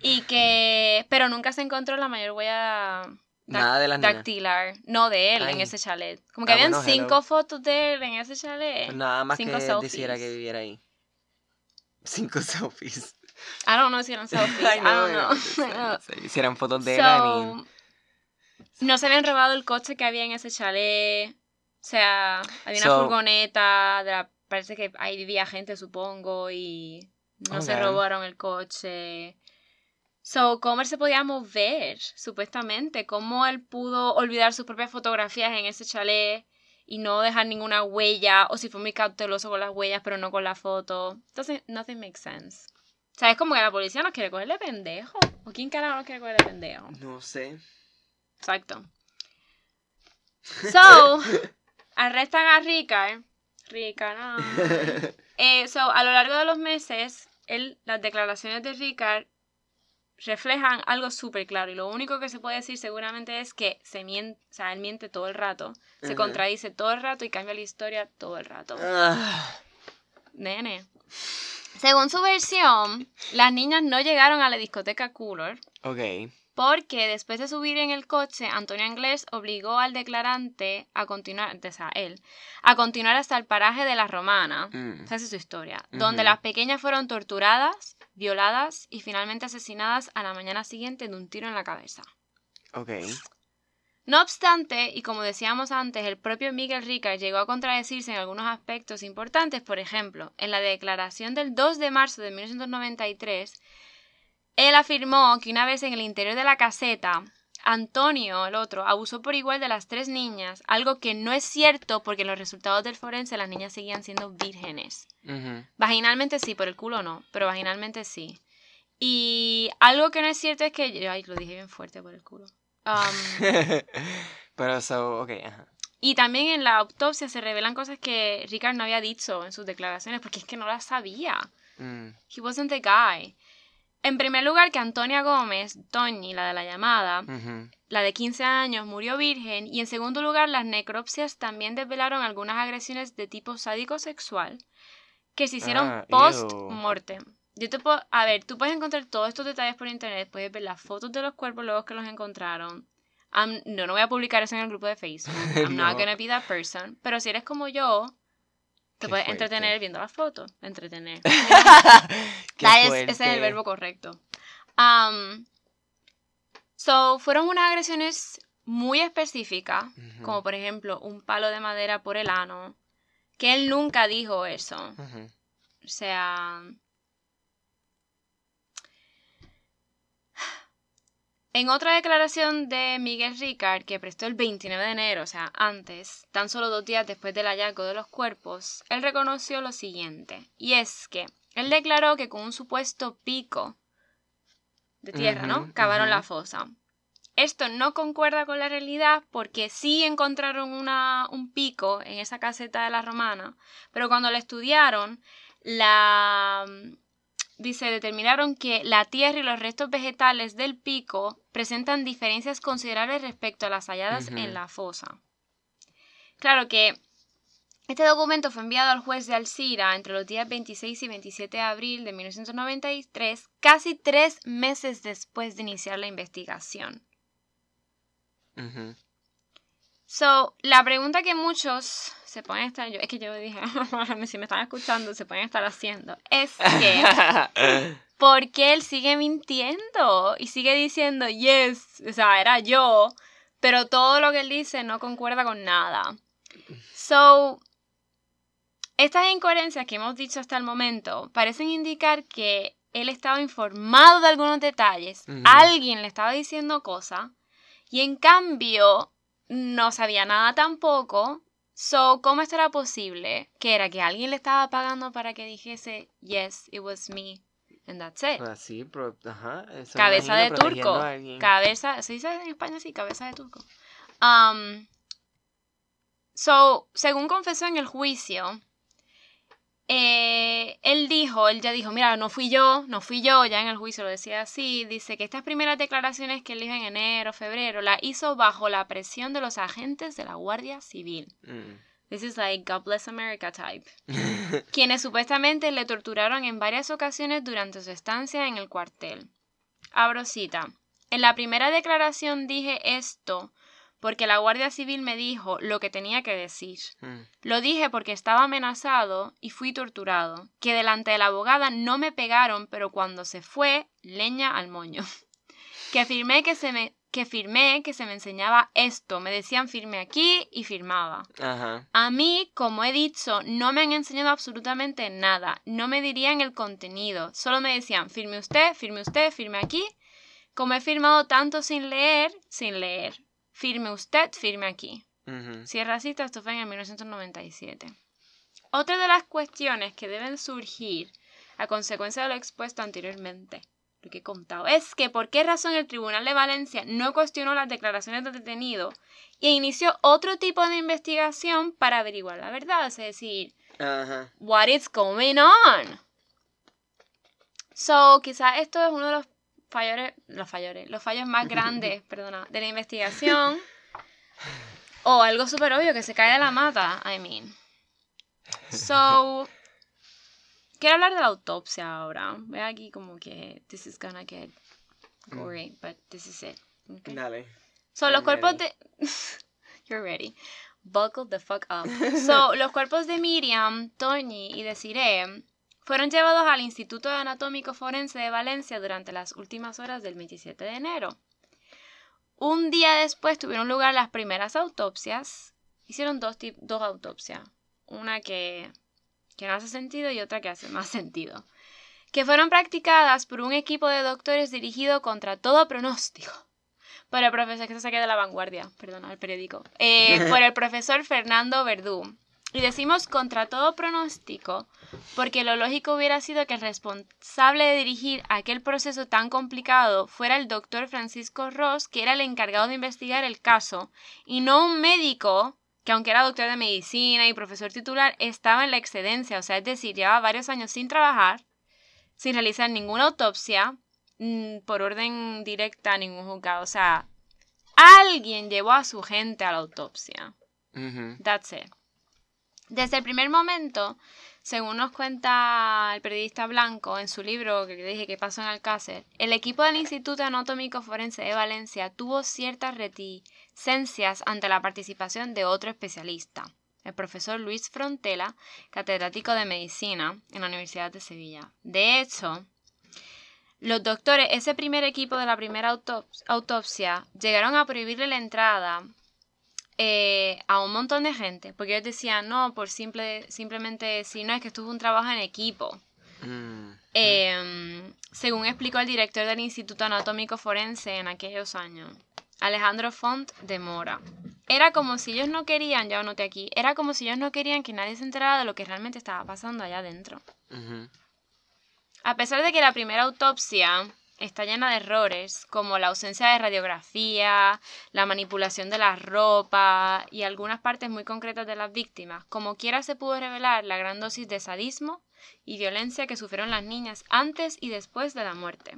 Y que. Pero nunca se encontró la mayor huella Nada de las nenas. dactilar. No de él en ese chalet. Como que Ah, habían bueno, cinco hello. fotos de él en ese chalet. Nada más que Cinco él selfies. decidiera que viviera ahí. Cinco selfies. I don't know si eran selfies. I no, don't no, know. Hicieran fotos de él. I mean. No se habían robado el coche que había en ese chalet. O sea, había una So- furgoneta. De la, parece que ahí vivía gente, supongo. Y no se Ok. robaron el coche. So, ¿cómo él se podía mover? Supuestamente. ¿Cómo él pudo olvidar sus propias fotografías en ese chalet? Y no dejar ninguna huella. O si fue muy cauteloso con las huellas, pero no con la foto. Entonces, nothing makes sense. O sea, es como que la policía nos quiere cogerle pendejo. ¿O quién carajo nos quiere cogerle pendejo? No sé. Exacto. So, arrestan a Ricard. Ricard, no. Eh, so, a lo largo de los meses, él, las declaraciones de Ricard reflejan algo súper claro. Y lo único que se puede decir seguramente es que se miente, o sea, él miente todo el rato. Se contradice todo el rato y cambia la historia todo el rato. Ah, Nene. Según su versión, las niñas no llegaron a la discoteca Cooler ok. Porque después de subir en el coche, Antonio Anglés obligó al declarante a continuar, o sea, él, a continuar hasta el paraje de la Romana, Mm. esa es su historia, donde las pequeñas fueron torturadas, violadas y finalmente asesinadas a la mañana siguiente de un tiro en la cabeza. Ok. No obstante, y como decíamos antes, el propio Miguel Ricard llegó a contradecirse en algunos aspectos importantes. Por ejemplo, en la declaración del 2 de marzo de 1993, él afirmó que una vez en el interior de la caseta, Antonio, el otro, abusó por igual de las tres niñas, algo que no es cierto porque en los resultados del forense las niñas seguían siendo vírgenes. Vaginalmente sí, por el culo no, pero vaginalmente sí. Y algo que no es cierto es que... Ay, lo dije bien fuerte por el culo. Um, Pero, so, ok, ajá. Y también en la autopsia se revelan cosas que Ricard no había dicho en sus declaraciones porque es que no las sabía. Mm. He wasn't the guy. En primer lugar, que Antonia Gómez, Toñi, la de la llamada, la de 15 años, murió virgen. Y en segundo lugar, las necropsias también desvelaron algunas agresiones de tipo sádico sexual que se hicieron Ah, post-mortem. Yo te puedo, a ver, tú puedes encontrar todos estos detalles por internet, puedes ver las fotos de los cuerpos luego que los encontraron. Am- no, no voy a publicar eso en el grupo de Facebook. I'm not No. gonna be that person. Pero si eres como yo, te Qué puedes fuerte. entretener viendo las fotos. Entretener. Fuerte. ese es el verbo correcto. Um, so, fueron unas agresiones muy específicas, como por ejemplo un palo de madera por el ano, que él nunca dijo eso. O sea... En otra declaración de Miguel Ricard, que prestó el 29 de enero, o sea, antes, tan solo dos días después del hallazgo de los cuerpos, él reconoció lo siguiente, y es que él declaró que con un supuesto pico de tierra, ¿no? Cavaron la fosa. Esto no concuerda con la realidad porque sí encontraron una, un pico en esa caseta de la romana, pero cuando lo estudiaron, la dice, determinaron que la tierra y los restos vegetales del pico presentan diferencias considerables respecto a las halladas en la fosa. Claro que este documento fue enviado al juez de Alcira entre los días 26 y 27 de abril de 1993, casi tres meses después de iniciar la investigación. So, la pregunta que muchos se pueden estar, yo, es que yo dije, si me están escuchando, se pueden estar haciendo, es que, ¿por qué él sigue mintiendo? Y sigue diciendo, yes, o sea, era yo, pero todo lo que él dice no concuerda con nada. So, estas incoherencias que hemos dicho hasta el momento parecen indicar que él estaba informado de algunos detalles, alguien le estaba diciendo cosas, y en cambio no sabía nada tampoco. So, ¿cómo esto era posible? Que era que alguien le estaba pagando para que dijese, yes, it was me, and that's it. Sí, pero, ajá. eso Cabeza de turco. Cabeza, ¿se dice en España así? Cabeza de turco. Um, so, según confesó en el juicio, eh, él dijo, él ya dijo, mira, no fui yo, no fui yo, ya en el juicio lo decía así, dice que estas primeras declaraciones que él dijo en enero, febrero, la hizo bajo la presión de los agentes de la Guardia Civil. Mm. This is like God bless America type. quienes supuestamente le torturaron en varias ocasiones durante su estancia en el cuartel. Abro cita. En la primera declaración dije esto porque la Guardia Civil me dijo lo que tenía que decir. Mm. Lo dije porque estaba amenazado y fui torturado. Que delante de la abogada no me pegaron, pero cuando se fue, leña al moño. Que afirmé que se me que firmé que se me enseñaba esto. Me decían firme aquí y firmaba. Ajá. A mí, como he dicho, no me han enseñado absolutamente nada. No me dirían el contenido. Solo me decían, firme usted, firme usted, firme aquí. Como he firmado tanto sin leer, sin leer. Firme usted, firme aquí. Ujú. Cierra cita, esto fue en el 1997. Otra de las cuestiones que deben surgir a consecuencia de lo expuesto anteriormente, lo que he contado, es que por qué razón el Tribunal de Valencia no cuestionó las declaraciones del detenido e inició otro tipo de investigación para averiguar la verdad, es decir, what is going on. So, quizás esto es uno de los fallos, los fallos, los fallos más grandes, perdona, de la investigación. O algo súper obvio que se cae de la mata, I mean. So, quiero hablar de la autopsia ahora. Ve aquí como que this is gonna get gory, but this is it. okay? Dale. So, los cuerpos ready. de... You're ready. Buckle the fuck up. So, los cuerpos de Miriam, Tony y Desiree fueron llevados al Instituto Anatómico Forense de Valencia durante las últimas horas del 27 de enero. Un día después tuvieron lugar las primeras autopsias. Hicieron dos, dos autopsias. Una que, que no hace sentido y otra que hace más sentido. Que fueron practicadas por un equipo de doctores dirigido contra todo pronóstico por el profesor, que se saque de la vanguardia, perdona, el periódico, eh, por el profesor Fernando Verdú. Y decimos contra todo pronóstico, porque lo lógico hubiera sido que el responsable de dirigir aquel proceso tan complicado fuera el doctor Francisco Ross, que era el encargado de investigar el caso, y no un médico que aunque era doctor de medicina y profesor titular, estaba en la excedencia, o sea, es decir, llevaba varios años sin trabajar, sin realizar ninguna autopsia, mm, por orden directa a ningún juzgado. O sea, alguien llevó a su gente a la autopsia. That's it. Desde el primer momento, según nos cuenta el periodista Blanco en su libro que dije que pasó en Alcácer, el equipo del Instituto Anatómico Forense de Valencia tuvo ciertas reticencias ante la participación de otro especialista, el profesor Luis Frontela, catedrático de medicina en la Universidad de Sevilla. De hecho, los doctores, ese primer equipo de la primera autops- autopsia, llegaron a prohibirle la entrada eh, a un montón de gente, porque ellos decían, no, por simple, simplemente si no, es que esto es un trabajo en equipo. Mm. Eh, según explicó el director del Instituto Anatómico Forense en aquellos años, Alejandro Font de Mora. Era como si ellos no querían, ya noté aquí, era como si ellos no querían que nadie se enterara de lo que realmente estaba pasando allá adentro. A pesar de que la primera autopsia está llena de errores, como la ausencia de radiografía, la manipulación de la ropa y algunas partes muy concretas de las víctimas, como quiera se pudo revelar la gran dosis de sadismo y violencia que sufrieron las niñas antes y después de la muerte.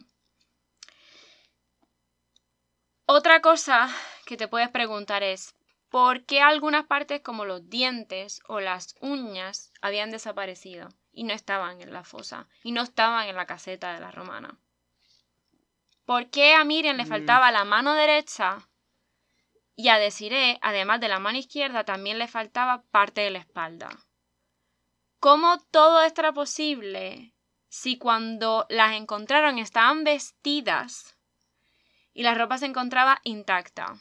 Otra cosa que te puedes preguntar es, ¿por qué algunas partes como los dientes o las uñas habían desaparecido y no estaban en la fosa y no estaban en la caseta de la romana? ¿Por qué a Miriam le Mm. faltaba la mano derecha y a Desiree, además de la mano izquierda, también le faltaba parte de la espalda? ¿Cómo todo esto era posible si cuando las encontraron estaban vestidas y la ropa se encontraba intacta?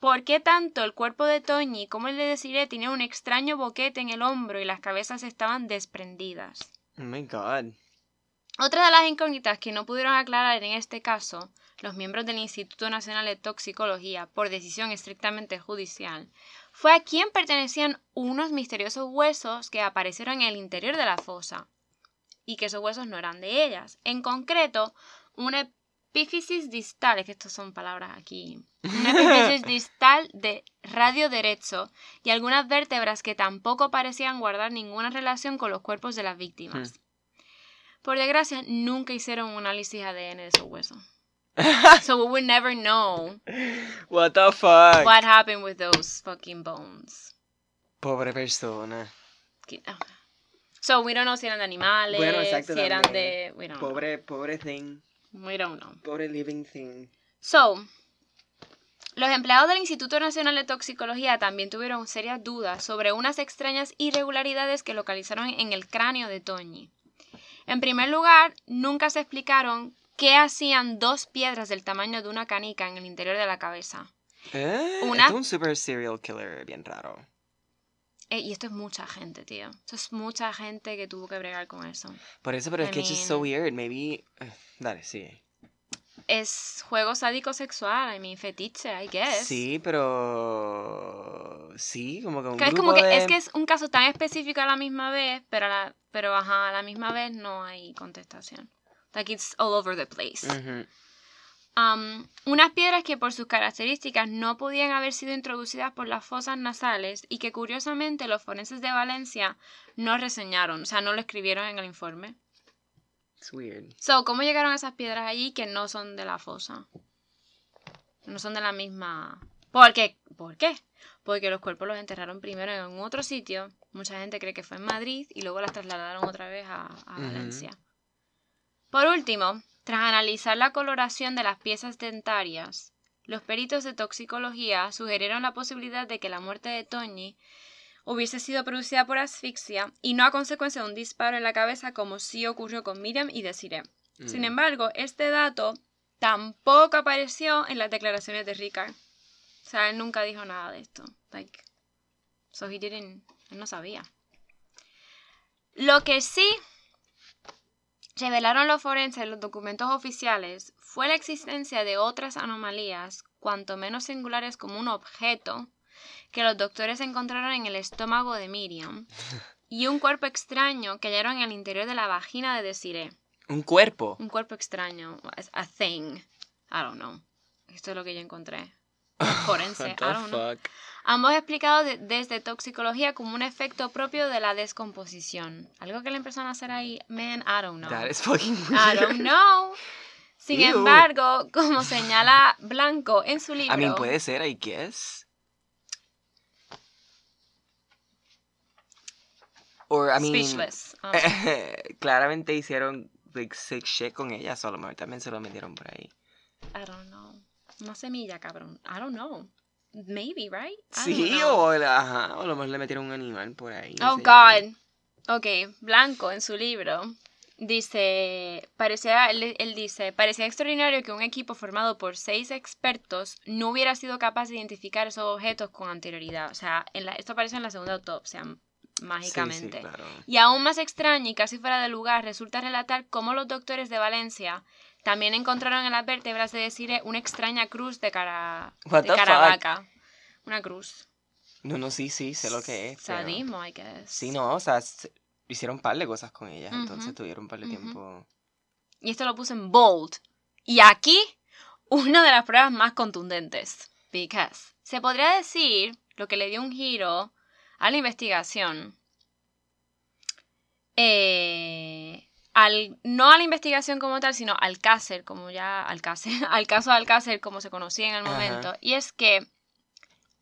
¿Por qué tanto el cuerpo de Toñi como el de Desiree tenía un extraño boquete en el hombro y las cabezas estaban desprendidas? Oh my god. Otra de las incógnitas que no pudieron aclarar en este caso los miembros del Instituto Nacional de Toxicología por decisión estrictamente judicial fue a quién pertenecían unos misteriosos huesos que aparecieron en el interior de la fosa y que esos huesos no eran de ellas. En concreto, una epífisis distal, es que estas son palabras aquí, una epífisis distal de radio derecho y algunas vértebras que tampoco parecían guardar ninguna relación con los cuerpos de las víctimas. Por desgracia, nunca hicieron un análisis ADN de esos huesos. so we will never know What the fuck. what happened with those fucking bones. Pobre persona. Ah. So we don't know si eran de animales, Bueno, exacto, si eran de... We don't know. Pobre, pobre thing. We don't know. Pobre living thing. So, los empleados del Instituto Nacional de Toxicología también tuvieron serias dudas sobre unas extrañas irregularidades que localizaron en el cráneo de Toñi. En primer lugar, nunca se explicaron qué hacían dos piedras del tamaño de una canica en el interior de la cabeza. Eh, Una- es un super serial killer bien raro. Eh, y esto es mucha gente, tío. Esto es mucha gente que tuvo que bregar con eso. Por eso, pero I es que it's just so mean- weird. Maybe. eh, Dale, sigue. Es juego sádico sexual, I mean, fetiche, I guess. Sí, pero. Sí, como que un Que es grupo como que de... es que es un caso tan específico a la misma vez, pero a la, pero ajá, a la misma vez no hay contestación. Like it's all over the place. Um, unas piedras que por sus características no podían haber sido introducidas por las fosas nasales y que curiosamente los forenses de Valencia no reseñaron, o sea, no lo escribieron en el informe. It's weird. So, ¿cómo llegaron esas piedras allí que no son de la fosa? No son de la misma... ¿Por qué? ¿Por qué? Porque los cuerpos los enterraron primero en un otro sitio. Mucha gente cree que fue en Madrid y luego las trasladaron otra vez a. Valencia. Por último, tras analizar la coloración de las piezas dentarias, los peritos de toxicología sugirieron la posibilidad de que la muerte de Toñi hubiese sido producida por asfixia y no a consecuencia de un disparo en la cabeza como sí ocurrió con Miriam y Desiree. Sin Mm. embargo, este dato tampoco apareció en las declaraciones de Ricard. O sea, él nunca dijo nada de esto. Like, so he didn't, él no sabía. Lo que sí revelaron los forenses en los documentos oficiales fue la existencia de otras anomalías, cuanto menos singulares como un objeto, que los doctores encontraron en el estómago de Miriam, y un cuerpo extraño que hallaron en el interior de la vagina de Desiree. Un cuerpo. Un cuerpo extraño, a thing. I don't know. Esto es lo que yo encontré. Forense, What I the don't know. fuck. Ambos explicados de- desde toxicología como un efecto propio de la descomposición. Algo que le empezaron a hacer ahí, man, I don't know. That is fucking I weird. don't know. Sin Ew. embargo, como señala Blanco en su libro, I mean, puede ser, I guess. Or, I mean, speechless. Um, claramente hicieron like, sick shit con ella, solo a lo mejor también se lo metieron por ahí. I don't know. Una semilla, cabrón. I don't know. Maybe, right? I Sí, o, ajá, o a lo mejor le metieron un animal por ahí. Oh, God. Ok, Blanco en su libro dice, parecía, él, él dice, parecía extraordinario que un equipo formado por seis expertos no hubiera sido capaz de identificar esos objetos con anterioridad. O sea, en la- esto apareció en la segunda autopsia, Sí, sí, mágicamente. claro. Y aún más extraño y casi fuera de lugar resulta relatar cómo los doctores de Valencia también encontraron en las vértebras de Desiree una extraña cruz de, cara, de fuck? caravaca. Una cruz. No, no, sí, sí, sé lo que es. pero- Sadismo, I guess. Sí, no, o sea, se- hicieron un par de cosas con ella, Ujú, entonces tuvieron un par de tiempo. Y esto lo puse en bold. Y aquí, una de las pruebas más contundentes. Because se podría decir lo que le dio un giro a la investigación. eh, al, no a la investigación como tal, sino al Alcácer, como ya Alcácer, al caso de Alcácer como se conocía en el Ajá. momento. Y es que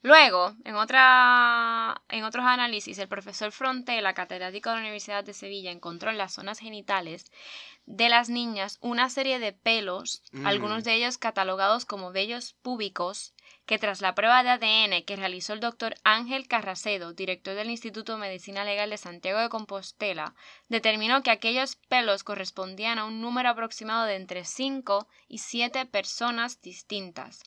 luego, en, otra, en otros análisis, el profesor Frontela, catedrático de la Universidad de Sevilla, encontró en las zonas genitales de las niñas una serie de pelos, Mm. algunos de ellos catalogados como vellos púbicos, que tras la prueba de ADN que realizó el doctor Ángel Carracedo, director del Instituto de Medicina Legal de Santiago de Compostela, determinó que aquellos pelos correspondían a un número aproximado de entre 5 y 7 personas distintas.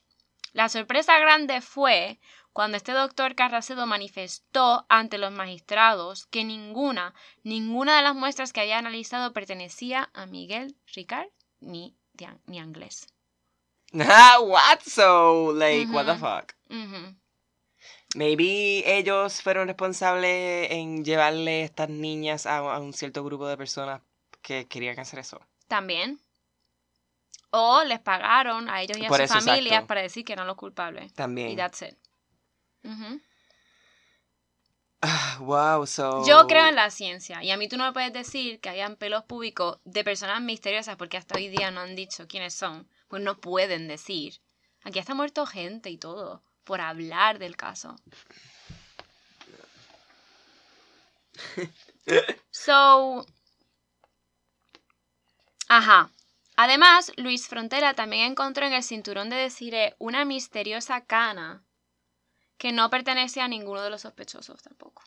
La sorpresa grande fue cuando este doctor Carracedo manifestó ante los magistrados que ninguna, ninguna de las muestras que había analizado pertenecía a Miguel Ricard ni, ni Anglés. Ah, what? So, like, what the fuck? Ujú. Maybe ellos fueron responsables en llevarle estas niñas a, a un cierto grupo de personas que querían hacer eso. También. O les pagaron a ellos y a Por sus eso, familias exacto. para decir que eran los culpables. También. Y that's it. Ujú. Ah, wow, so. Yo creo en la ciencia y a mí tú no me puedes decir que hayan pelos públicos de personas misteriosas porque hasta hoy día no han dicho quiénes son. Pues no pueden decir. Aquí está muerto gente y todo por hablar del caso. So, ajá. Además, Luis Frontera también encontró en el cinturón de Desiree una misteriosa cana que no pertenece a ninguno de los sospechosos tampoco.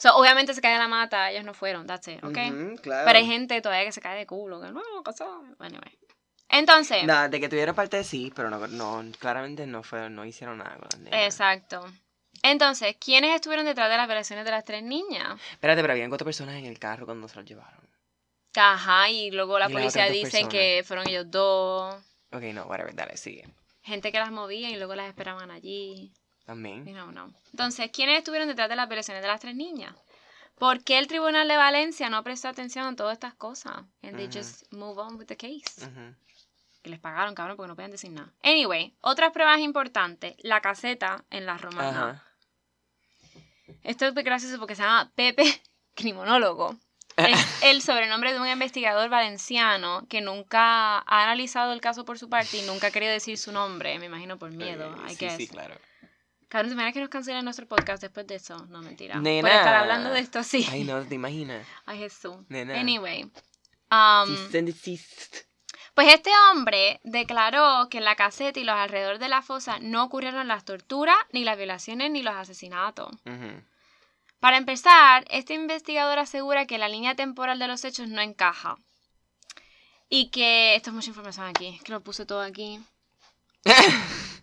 So, obviamente se cae de la mata, ellos no fueron, that's it, ¿ok? Claro. Pero hay gente todavía que se cae de culo, que no, ¿qué sabe? Anyway. Entonces, Nah, de que tuvieron parte sí, pero no, no claramente no fue, no hicieron nada con las niñas. exacto. Entonces, ¿quiénes estuvieron detrás de las violaciones de las tres niñas? Espérate, pero habían cuatro personas en el carro cuando se los llevaron. Ajá, y luego la Y las policía dice personas. que fueron ellos dos. Ok, no, whatever, dale, sigue. Gente que las movía y luego las esperaban allí. You know, no. Entonces, ¿quiénes estuvieron detrás de las violaciones de las tres niñas? ¿Por qué el Tribunal de Valencia no prestó atención a todas estas cosas? And they just move on with the case. Que les pagaron, cabrón, porque no podían decir nada. Anyway, otras pruebas importantes. La caseta en la romana. Esto es gracioso porque se llama Pepe Criminólogo. Es el sobrenombre de un investigador valenciano que nunca ha analizado el caso por su parte y nunca ha querido decir su nombre, me imagino por miedo. I sí, guess. sí, claro. Cabrón, ¿te que nos cancelen nuestro podcast después de eso? No, mentira. Nena. Por estar hablando de esto, sí. Ay, no, te imaginas. Ay, Jesús. Nena. Anyway. um, pues este hombre declaró que en la caseta y los alrededor de la fosa no ocurrieron las torturas, ni las violaciones, ni los asesinatos. Ujú. Para empezar, este investigador asegura que la línea temporal de los hechos no encaja. Y que... Esto es mucha información aquí, es que lo puse todo aquí.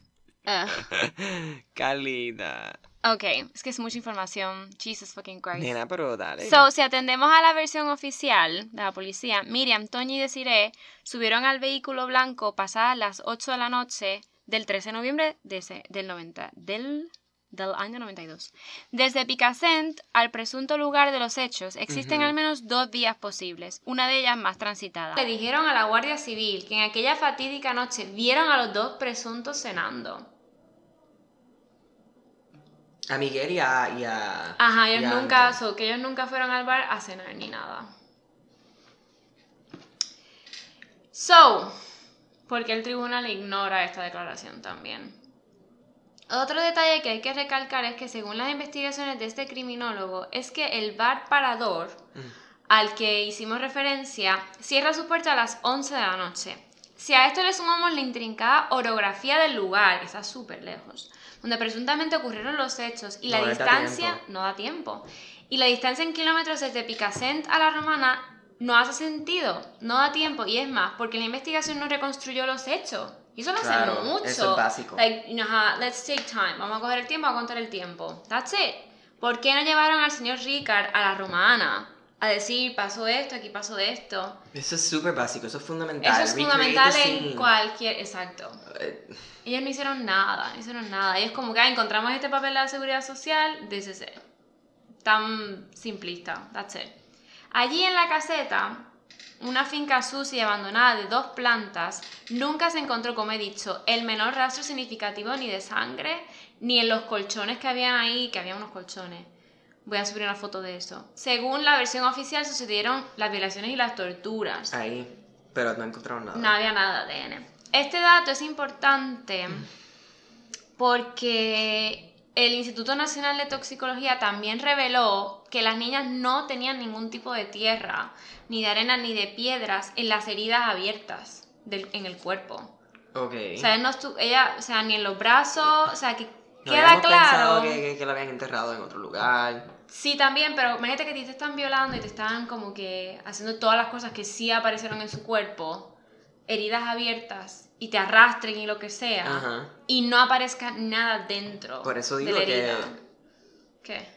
Ah, Calida. ok, es que es mucha información. Jesus fucking Christ. Nena, pero dale. So, si atendemos a la versión oficial de la policía, Miriam, Toño y Desiree subieron al vehículo blanco pasadas las 8 de la noche del 13 de noviembre de ese- del 90, del, del año 92. Desde Picassent al presunto lugar de los hechos existen Ujú. al menos dos vías posibles, una de ellas más transitada. Le dijeron a la Guardia Civil que en aquella fatídica noche vieron a los dos presuntos cenando. A Miguel y a. Y a Ajá, y ellos a nunca, so, que ellos nunca fueron al bar a cenar ni nada. So, porque el tribunal ignora esta declaración también. Otro detalle que hay que recalcar es que según las investigaciones de este criminólogo, es que el bar parador al que hicimos referencia cierra su puerta a las 11 de la noche. Si a esto le sumamos la intrincada orografía del lugar, que está súper lejos, donde presuntamente ocurrieron los hechos, y la No da distancia tiempo. no da tiempo, y la distancia en kilómetros desde Picassent a la Romana no hace sentido, no da tiempo, y es más, porque la investigación no reconstruyó los hechos. Y eso lo Claro, hace mucho. eso es básico. Like, you know, let's take time. Vamos a coger el tiempo, a contar el tiempo. That's it. ¿Por qué no llevaron al señor Ricard a la romana? A decir, pasó esto, aquí pasó esto. Eso es súper básico, eso es fundamental. Eso es Recreate fundamental en cualquier... Exacto. Eh, Ellos no hicieron nada, no hicieron nada. Ellos como que ah, encontramos este papel de la seguridad social, this is it. Tan simplista, that's it. Allí en la caseta, una finca sucia y abandonada de dos plantas, nunca se encontró, como he dicho, el menor rastro significativo ni de sangre, ni en los colchones que habían ahí, que había unos colchones. Voy a subir una foto de eso. Según la versión oficial, sucedieron las violaciones y las torturas. Ahí, pero no encontraron nada. No había nada de ADN. Este dato es importante porque el Instituto Nacional de Toxicología también reveló que las niñas no tenían ningún tipo de tierra, ni de arena, ni de piedras en las heridas abiertas del- en el cuerpo. Ok. O sea, no estu- ella, o sea, ni en los brazos, o sea, que No queda claro. que, que, que lo habían enterrado en otro lugar. Sí, también, pero imagínate que a ti te están violando y te están como que haciendo todas las cosas que sí aparecieron en su cuerpo, heridas abiertas, y te arrastren y lo que sea, Ajá. y no aparezca nada dentro Por eso de digo la que- herida. ¿Qué?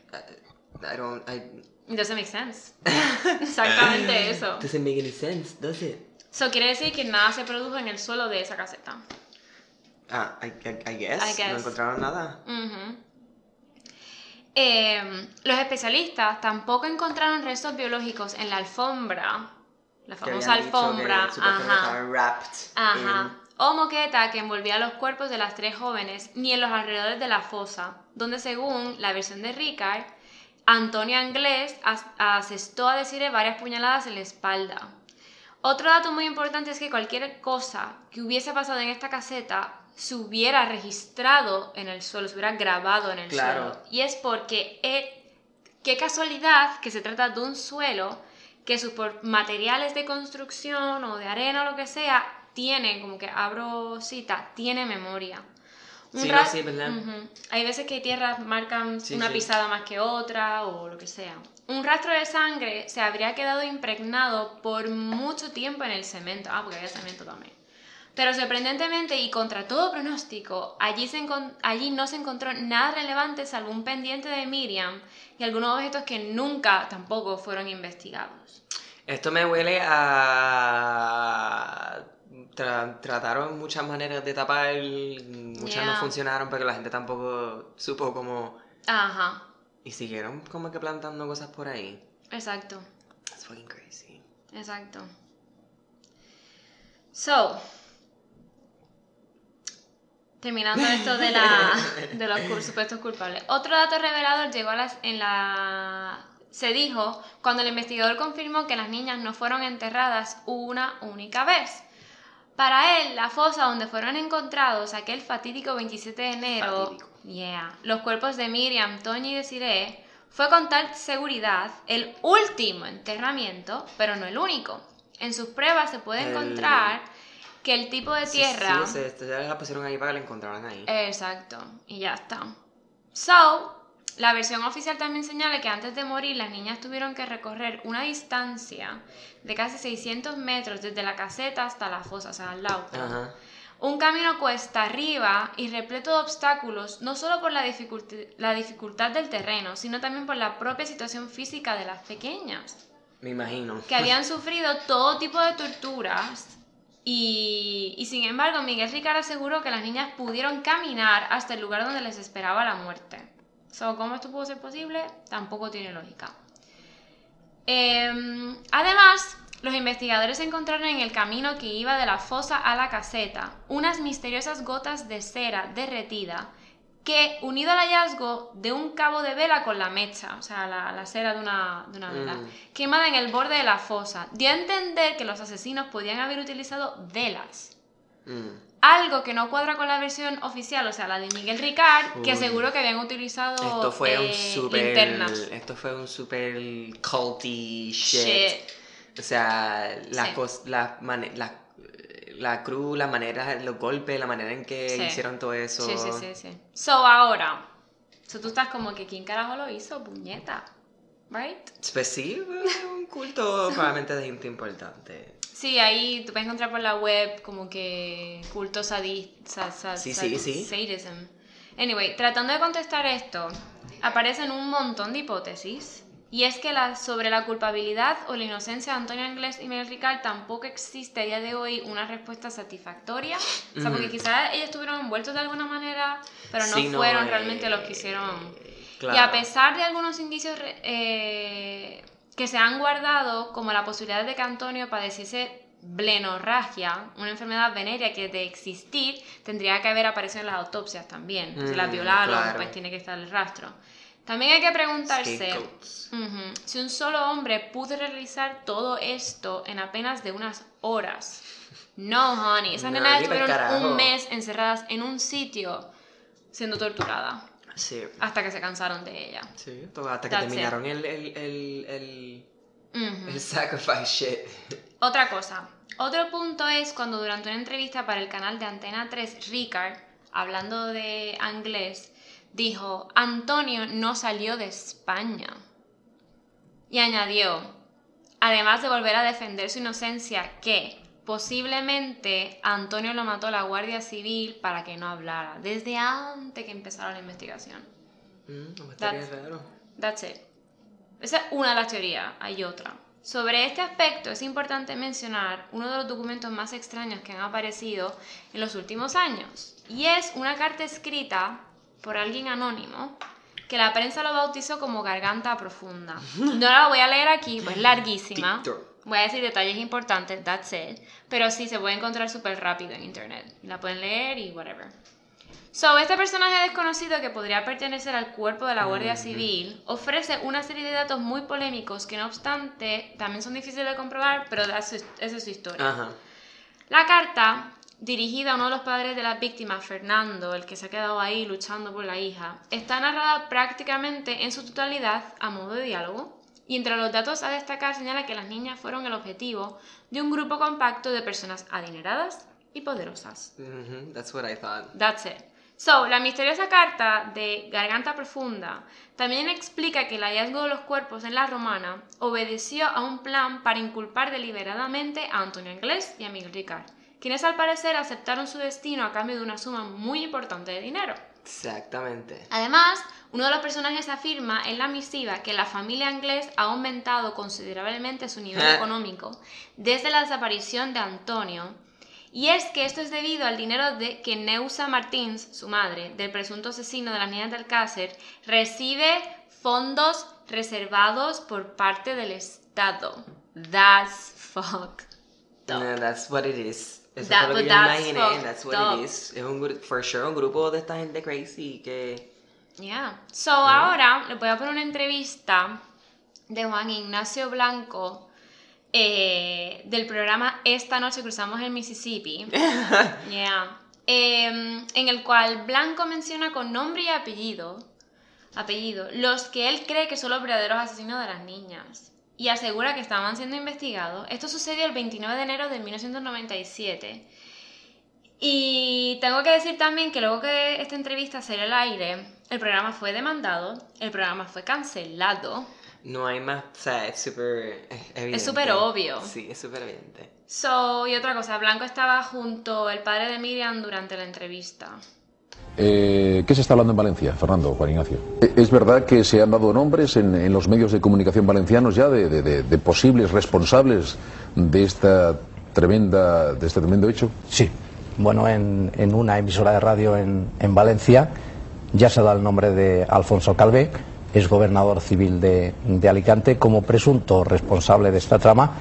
I don't. I, It doesn't make sense. Exactamente eso. doesn't make any sense, does it? Eso quiere decir que nada se produjo en el suelo de esa caseta. Ah, I, I, I guess. I guess. No encontraron nada. Ujú. Eh, los especialistas tampoco encontraron restos biológicos en la alfombra, la famosa alfombra, ajá, estaban wrapped ajá, o moqueta que envolvía los cuerpos de las tres jóvenes, ni en los alrededores de la fosa, donde según la versión de Ricard, Antonio Anglés as- asestó a Desiree varias puñaladas en la espalda. Otro dato muy importante es que cualquier cosa que hubiese pasado en esta caseta se hubiera registrado en el suelo, se hubiera grabado en el Claro. suelo. Y es porque, eh, qué casualidad que se trata de un suelo que sus materiales de construcción o de arena o lo que sea, tiene, como que abro cita, tiene memoria. Un Sí, no, sí, ¿verdad? Ujú. Hay veces que tierras marcan Sí, una sí. pisada más que otra o lo que sea. Un rastro de sangre se habría quedado impregnado por mucho tiempo en el cemento. Ah, porque había cemento también. Pero sorprendentemente y contra todo pronóstico, allí, se allí no se encontró nada relevante salvo un pendiente de Miriam y algunos objetos que nunca tampoco fueron investigados. Esto me huele a... tra- trataron muchas maneras de tapar, muchas no funcionaron porque la gente tampoco supo cómo... Ajá, Y siguieron como que plantando cosas por ahí. exacto. That's fucking crazy. Exacto. So, terminando esto de, la, de los supuestos culpables. Otro dato revelador llegó a las, en la... Se dijo cuando el investigador confirmó que las niñas no fueron enterradas una única vez. Para él, la fosa donde fueron encontrados aquel fatídico 27 de enero, Fatídico. yeah, los cuerpos de Miriam, Toña y Desiree, fue con tal seguridad el último enterramiento, pero no el único. En sus pruebas se puede El- encontrar que el tipo de Sí, tierra... Sí, se- ya la pusieron ahí para que la encontraran ahí. Exacto, y ya está. So, la versión oficial también señala que antes de morir las niñas tuvieron que recorrer una distancia de casi 600 metros desde la caseta hasta la fosa, o sea, al lado. Ajá. Un camino cuesta arriba y repleto de obstáculos, no solo por la, dificultad, la dificultad del terreno, sino también por la propia situación física de las pequeñas Me imagino. que habían sufrido todo tipo de torturas y, sin embargo Miguel Ricard aseguró que las niñas pudieron caminar hasta el lugar donde les esperaba la muerte. So, ¿Cómo esto pudo ser posible? Tampoco tiene lógica. Em, además, los investigadores encontraron en el camino que iba de la fosa a la caseta unas misteriosas gotas de cera derretida que unido al hallazgo de un cabo de vela con la mecha, o sea, la, la cera de una, de una vela, Mm. quemada en el borde de la fosa, dio a entender que los asesinos podían haber utilizado velas. Mm. Algo que no cuadra con la versión oficial, o sea, la de Miguel Ricard, que aseguró que habían utilizado Esto fue un eh, super. linternas. Esto fue un super culty shit. Shit. O sea, la, Sí. cos- la, mane- la, cruz, la manera, los golpes, la manera en que Sí. hicieron todo eso. Sí, sí, sí, sí. So, ahora, so, tú estás como que, ¿quién carajo lo hizo? Puñeta. Right? Pues sí, un culto probablemente de gente importante. Sí, ahí tú puedes encontrar por la web como que culto sadi sa- sa- Sí, sí, sí. sadism. Anyway, tratando de contestar esto, aparecen un montón de hipótesis. Y es que la, sobre la culpabilidad o la inocencia de Antonio Anglés y Miguel Ricard tampoco existe a día de hoy una respuesta satisfactoria. O sea, porque quizás ellos estuvieron envueltos de alguna manera, pero no Sí, no, fueron eh, realmente los que hicieron Claro. y a pesar de algunos indicios eh, que se han guardado, como la posibilidad de que Antonio padeciese blenorragia, una enfermedad venérea que de existir tendría que haber aparecido en las autopsias también. si las Mm, violaron, claro. pues tiene que estar el rastro. También hay que preguntarse Scapegoats. ujú, si un solo hombre pudo realizar todo esto en apenas de unas horas. No, honey. Esas No, nenas estuvieron carajo. un mes encerradas en un sitio siendo torturadas Sí, hasta que se cansaron de ella. sí, hasta que That's it. terminaron el, el, el, el, Ujú. el sacrifice shit. Otra cosa. Otro punto es cuando durante una entrevista para el canal de Antena 3, Ricard, hablando de inglés, dijo, Antonio no salió de España. Y añadió, además de volver a defender su inocencia, que posiblemente Antonio lo mató la Guardia Civil para que no hablara, desde antes que empezara la investigación. Mm, no me estaría That's- raro. That's it. Esa es una de las teorías, hay otra. Sobre este aspecto es importante mencionar uno de los documentos más extraños que han aparecido en los últimos años. Y es una carta escrita por alguien anónimo que la prensa lo bautizó como Garganta Profunda. No la voy a leer aquí, pues es larguísima. Voy a decir detalles importantes, that's it. Pero sí, se puede encontrar súper rápido en internet. La pueden leer y whatever. So, este personaje desconocido que podría pertenecer al cuerpo de la Guardia Civil ofrece una serie de datos muy polémicos que no obstante también son difíciles de comprobar, pero esa es su historia. Ajá. La carta, dirigida a uno de los padres de la víctima, Fernando, el que se ha quedado ahí luchando por la hija, está narrada prácticamente en su totalidad a modo de diálogo. Y entre los datos a destacar señala que las niñas fueron el objetivo de un grupo compacto de personas adineradas y poderosas. Mhm, That's what I thought. That's it. So, la misteriosa carta de Garganta Profunda también explica que el hallazgo de los cuerpos en la romana obedeció a un plan para inculpar deliberadamente a Antonio Inglés y a Miguel Ricard, quienes al parecer aceptaron su destino a cambio de una suma muy importante de dinero. Exactamente. Además, uno de los personajes afirma en la misiva que la familia inglés ha aumentado considerablemente su nivel Ah. económico desde la desaparición de Antonio. Y es que esto es debido al dinero de que Neusa Martins, su madre, del presunto asesino de las niñas del Alcácer, recibe fondos reservados por parte del Estado. That's fucked up. No, that's what it is. Eso That- fue lo que yo that's imaginé. That's what up. it is. Es un, for sure un grupo de esta gente crazy que... Yeah. So ahora les voy a poner una entrevista de Juan Ignacio Blanco eh, del programa Esta noche cruzamos el Mississippi. Yeah. Em, en el cual Blanco menciona con nombre y apellido, apellido los que él cree que son los verdaderos asesinos de las niñas. Y asegura que estaban siendo investigados. Esto sucedió el 29 de enero de 1997. Y tengo que decir también que luego que esta entrevista salió al aire, el programa fue demandado, el programa fue cancelado. No hay más... O sea, es súper evidente. súper obvio. Sí, es súper evidente. So, y otra cosa, Blanco estaba junto el padre de Miriam durante la entrevista. Eh, ¿Qué se está hablando en Valencia, Fernando, Juan Ignacio? Eh, ¿Es verdad que se han dado nombres en, en los medios de comunicación valencianos ya de, de- de- de posibles responsables de esta tremenda, de este tremendo hecho? Sí. Bueno, en, en una emisora de radio en, en Valencia ya se da el nombre de Alfonso Calvé, es gobernador civil de, de Alicante, como presunto responsable de esta trama.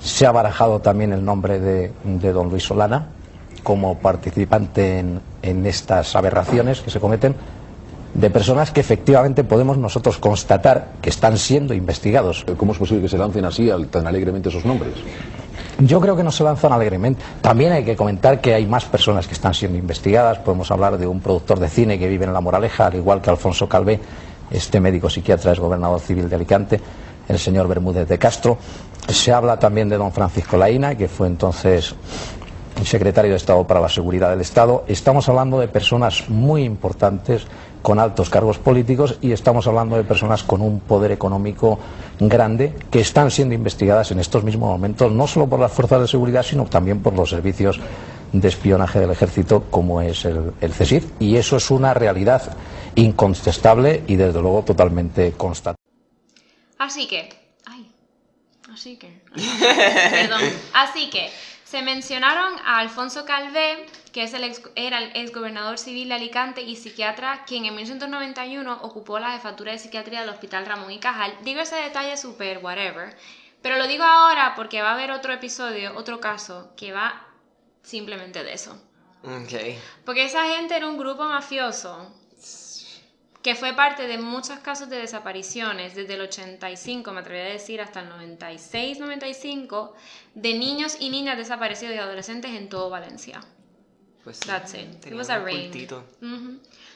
Se ha barajado también el nombre de, de don Luis Solana como participante en, en estas aberraciones que se cometen de personas que efectivamente podemos nosotros constatar que están siendo investigados. ¿Cómo es posible que se lancen así tan alegremente esos nombres? Yo creo que no se lanzan alegremente. También hay que comentar que hay más personas que están siendo investigadas. Podemos hablar de un productor de cine que vive en La Moraleja, al igual que Alfonso Calvé. Este médico psiquiatra es gobernador civil de Alicante, el señor Bermúdez de Castro. Se habla también de don Francisco Laína, que fue entonces secretario de Estado para la Seguridad del Estado. Estamos hablando de personas muy importantes con altos cargos políticos y estamos hablando de personas con un poder económico grande que están siendo investigadas en estos mismos momentos, no solo por las fuerzas de seguridad, sino también por los servicios de espionaje del ejército como es el, el. Y eso es una realidad incontestable y desde luego totalmente constatada. Así que, ay, así que, perdón, así que se mencionaron a Alfonso Calvé, que es el ex- era el ex gobernador civil de Alicante y psiquiatra, quien en 1991 ocupó la jefatura de psiquiatría del Hospital Ramón y Cajal. Digo ese detalle súper whatever, pero lo digo ahora porque va a haber otro episodio, otro caso, que va simplemente de eso. Ok. Porque esa gente era un grupo mafioso que fue parte de muchos casos de desapariciones desde el 85, me atrevería a decir, hasta el 96, 95, de niños y niñas desaparecidos y adolescentes en todo Valencia. Pues That's it. It tenía was a.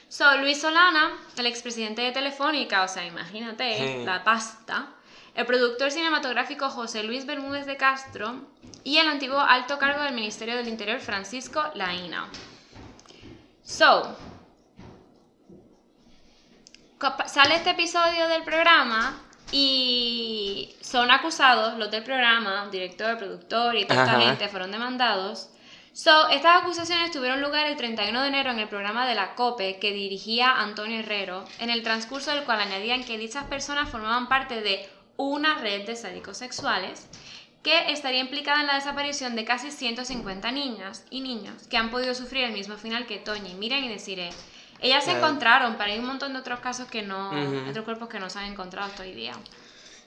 So, Luis Solana, el expresidente de Telefónica, o sea, imagínate, Sí. la pasta, el productor cinematográfico José Luis Bermúdez de Castro y el antiguo alto cargo del Ministerio del Interior Francisco Laína. So, sale este episodio del programa y son acusados los del programa, director, productor y toda esta gente fueron demandados. So, estas acusaciones tuvieron lugar el 31 de enero en el programa de la COPE que dirigía Antonio Herrero, en el transcurso del cual añadían que dichas personas formaban parte de una red de sádicos sexuales que estaría implicada en la desaparición de casi 150 niñas y niños que han podido sufrir el mismo final que Toñi, Miren y Desiree. Ellas se Claro. encontraron, pero hay un montón de otros casos que no, Ujú. otros cuerpos que no se han encontrado hasta hoy día.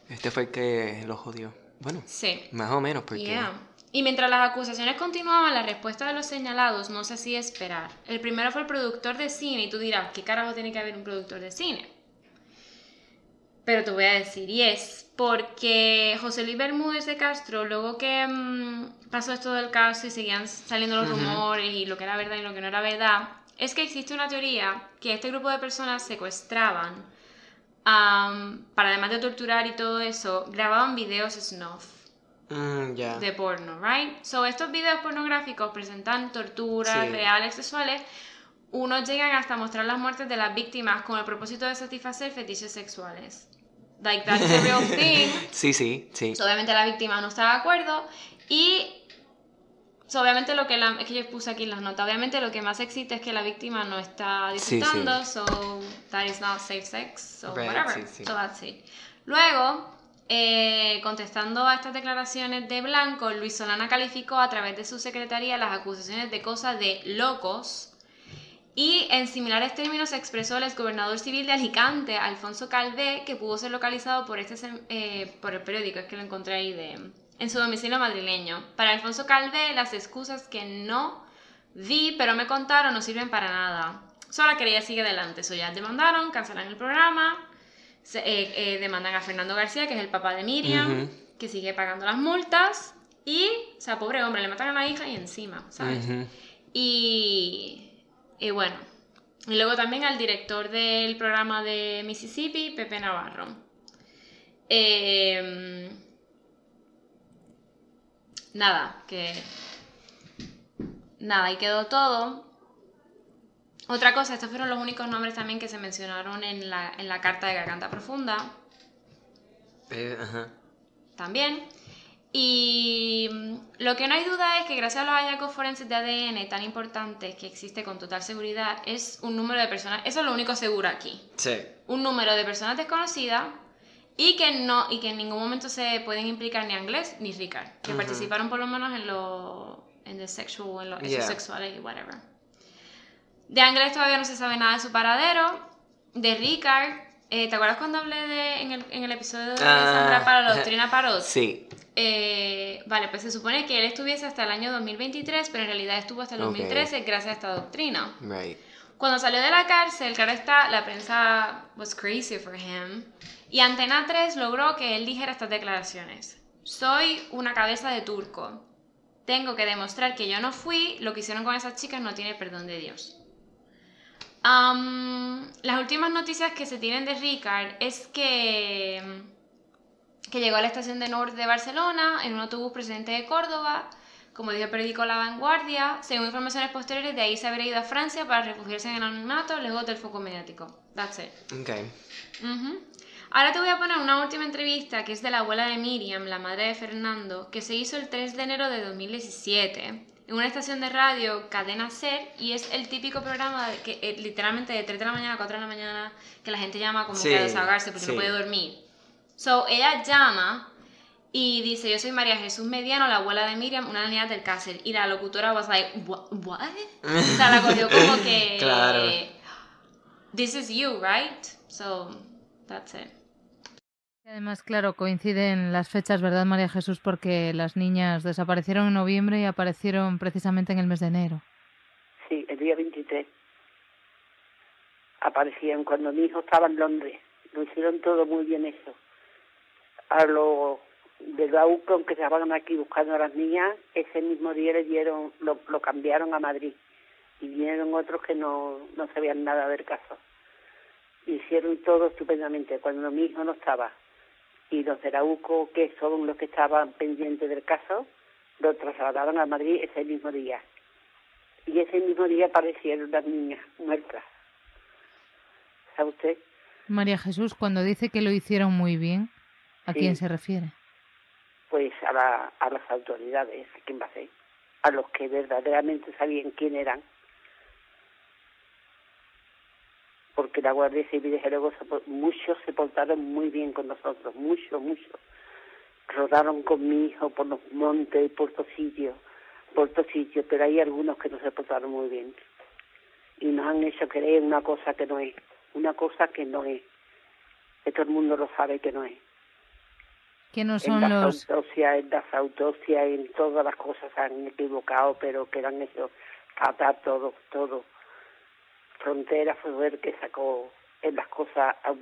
Este fue el que lo jodió. Bueno, Sí. más o menos, porque. Yeah. Y mientras las acusaciones continuaban, la respuesta de los señalados no se hacía esperar. El primero fue el productor de cine, y tú dirás, ¿qué carajo tiene que haber un productor de cine? Pero te voy a decir, y es porque José Luis Bermúdez de Castro, luego que mm, pasó esto del caso y seguían saliendo los rumores y lo que era verdad y lo que no era verdad, es que existe una teoría que este grupo de personas secuestraban am, para además de torturar y todo eso, grababan videos snuff Mm, ya. de porno, right? So, estos videos pornográficos presentan torturas Sí. reales sexuales. Unos llegan hasta mostrar las muertes de las víctimas con el propósito de satisfacer fetiches sexuales. Like, that's a real thing. Sí, sí, sí. So, obviamente la víctima no está de acuerdo y so, obviamente lo que la, es que yo puse aquí en las notas obviamente lo que más existe es que la víctima no está Sí, sí. disfrutando so that is not safe sex so Right, whatever. sí, so that's it. Luego eh, contestando a estas declaraciones de Blanco Luis Solana calificó a través de su secretaría las acusaciones de cosas de locos y en similares términos expresó el exgobernador civil de Alicante, Alfonso Calvé, que pudo ser localizado por, este, eh, por el periódico, es que lo encontré ahí, de, en su domicilio madrileño. Para Alfonso Calvé, las excusas que no vi, pero me contaron, no sirven para nada. Solo quería sigue adelante. Eso ya demandaron, cancelan el programa, se- eh, eh, demandan a Fernando García, que es el papá de Miriam, Ujú. que sigue pagando las multas. Y, o sea, pobre hombre, le matan a la hija y encima, ¿sabes? Y, y bueno, y luego también al director del programa de Mississippi, Pepe Navarro. Eh, nada, que... Nada, y quedó todo. Otra cosa, estos fueron los únicos nombres también que se mencionaron en la, en la carta de Garganta Profunda Eh, ajá. también. Y mm, lo que no hay duda es que gracias a los hallazgos forenses de ADN tan importantes que existe con total seguridad, es un número de personas, eso es lo único seguro aquí, Sí. un número de personas desconocidas y que no y que en ningún momento se pueden implicar ni Anglés ni Ricard, que Ujú. participaron por lo menos en lo en the sexual, en los Yeah. sexuales y whatever. De Anglés todavía no se sabe nada de su paradero. De Ricard, eh, ¿te acuerdas cuando hablé de, en, el, en el episodio de Ah, Sandra Parot, la doctrina Parot? Sí. Eh, vale, pues se supone que él estuviese hasta el año 2023, pero en realidad estuvo hasta el Ok. 2013 gracias a esta doctrina. Right. Cuando salió de la cárcel, claro está, la prensa was crazy for him. Y Antena 3 logró que él dijera estas declaraciones. Soy una cabeza de turco. Tengo que demostrar que yo no fui, lo que hicieron con esas chicas no tiene perdón de Dios. Las últimas noticias que se tienen de Ricard es que, que llegó a la estación de Norte de Barcelona en un autobús procedente de Córdoba. Como dijo el periódico La Vanguardia, según informaciones posteriores, de ahí se habría ido a Francia para refugiarse en el anonimato lejos del foco mediático. That's it. Ok. Ujú. Ahora te voy a poner una última entrevista que es de la abuela de Miriam, la madre de Fernando, que se hizo el 3 de enero de 2017 en una estación de radio, Cadena Ser, y es el típico programa que eh, literalmente de 3 de la mañana a 4 de la mañana que la gente llama como Sí, que a desahogarse porque no sí. puede dormir. So, ella llama y dice, yo soy María Jesús Mediano, la abuela de Miriam, una niña del cárcel. Y la locutora was like, what? what? O sea, la cogió como que... Claro. This is you, right? So, that's it. Además, claro, coinciden las fechas, ¿verdad, María Jesús? Porque las niñas desaparecieron en noviembre y aparecieron precisamente en el mes de enero. Sí, el día 23. Aparecían cuando mi hijo estaba en Londres. Lo hicieron todo muy bien eso. A los de la UCON que estaban aquí buscando a las niñas, ese mismo día le dieron, lo, lo cambiaron a Madrid. Y vinieron otros que no, no sabían nada del caso. Hicieron todo estupendamente cuando mi hijo no estaba. Y los de la UCO, que son los que estaban pendientes del caso, lo trasladaron a Madrid ese mismo día y ese mismo día aparecieron las niñas muertas. ¿Sabe usted? María Jesús, cuando dice que lo hicieron muy bien, ¿a Sí. quién se refiere? Pues a, la, a las autoridades, ¿a quién va a ser? A los que verdaderamente sabían quién eran. Porque la Guardia Civil, luego, se po- muchos se portaron muy bien con nosotros, muchos, muchos. Rodaron con mi hijo por los montes y por todos sitios, por todos sitios, pero hay algunos que no se portaron muy bien. Y nos han hecho creer una cosa que no es, una cosa que no es. Que todo el mundo lo sabe que no es. Que no en son las los... autopsias, en las autopsias, en todas las cosas se han equivocado, pero que han hecho fatal todo, todo. Frontera fue el que sacó las cosas a-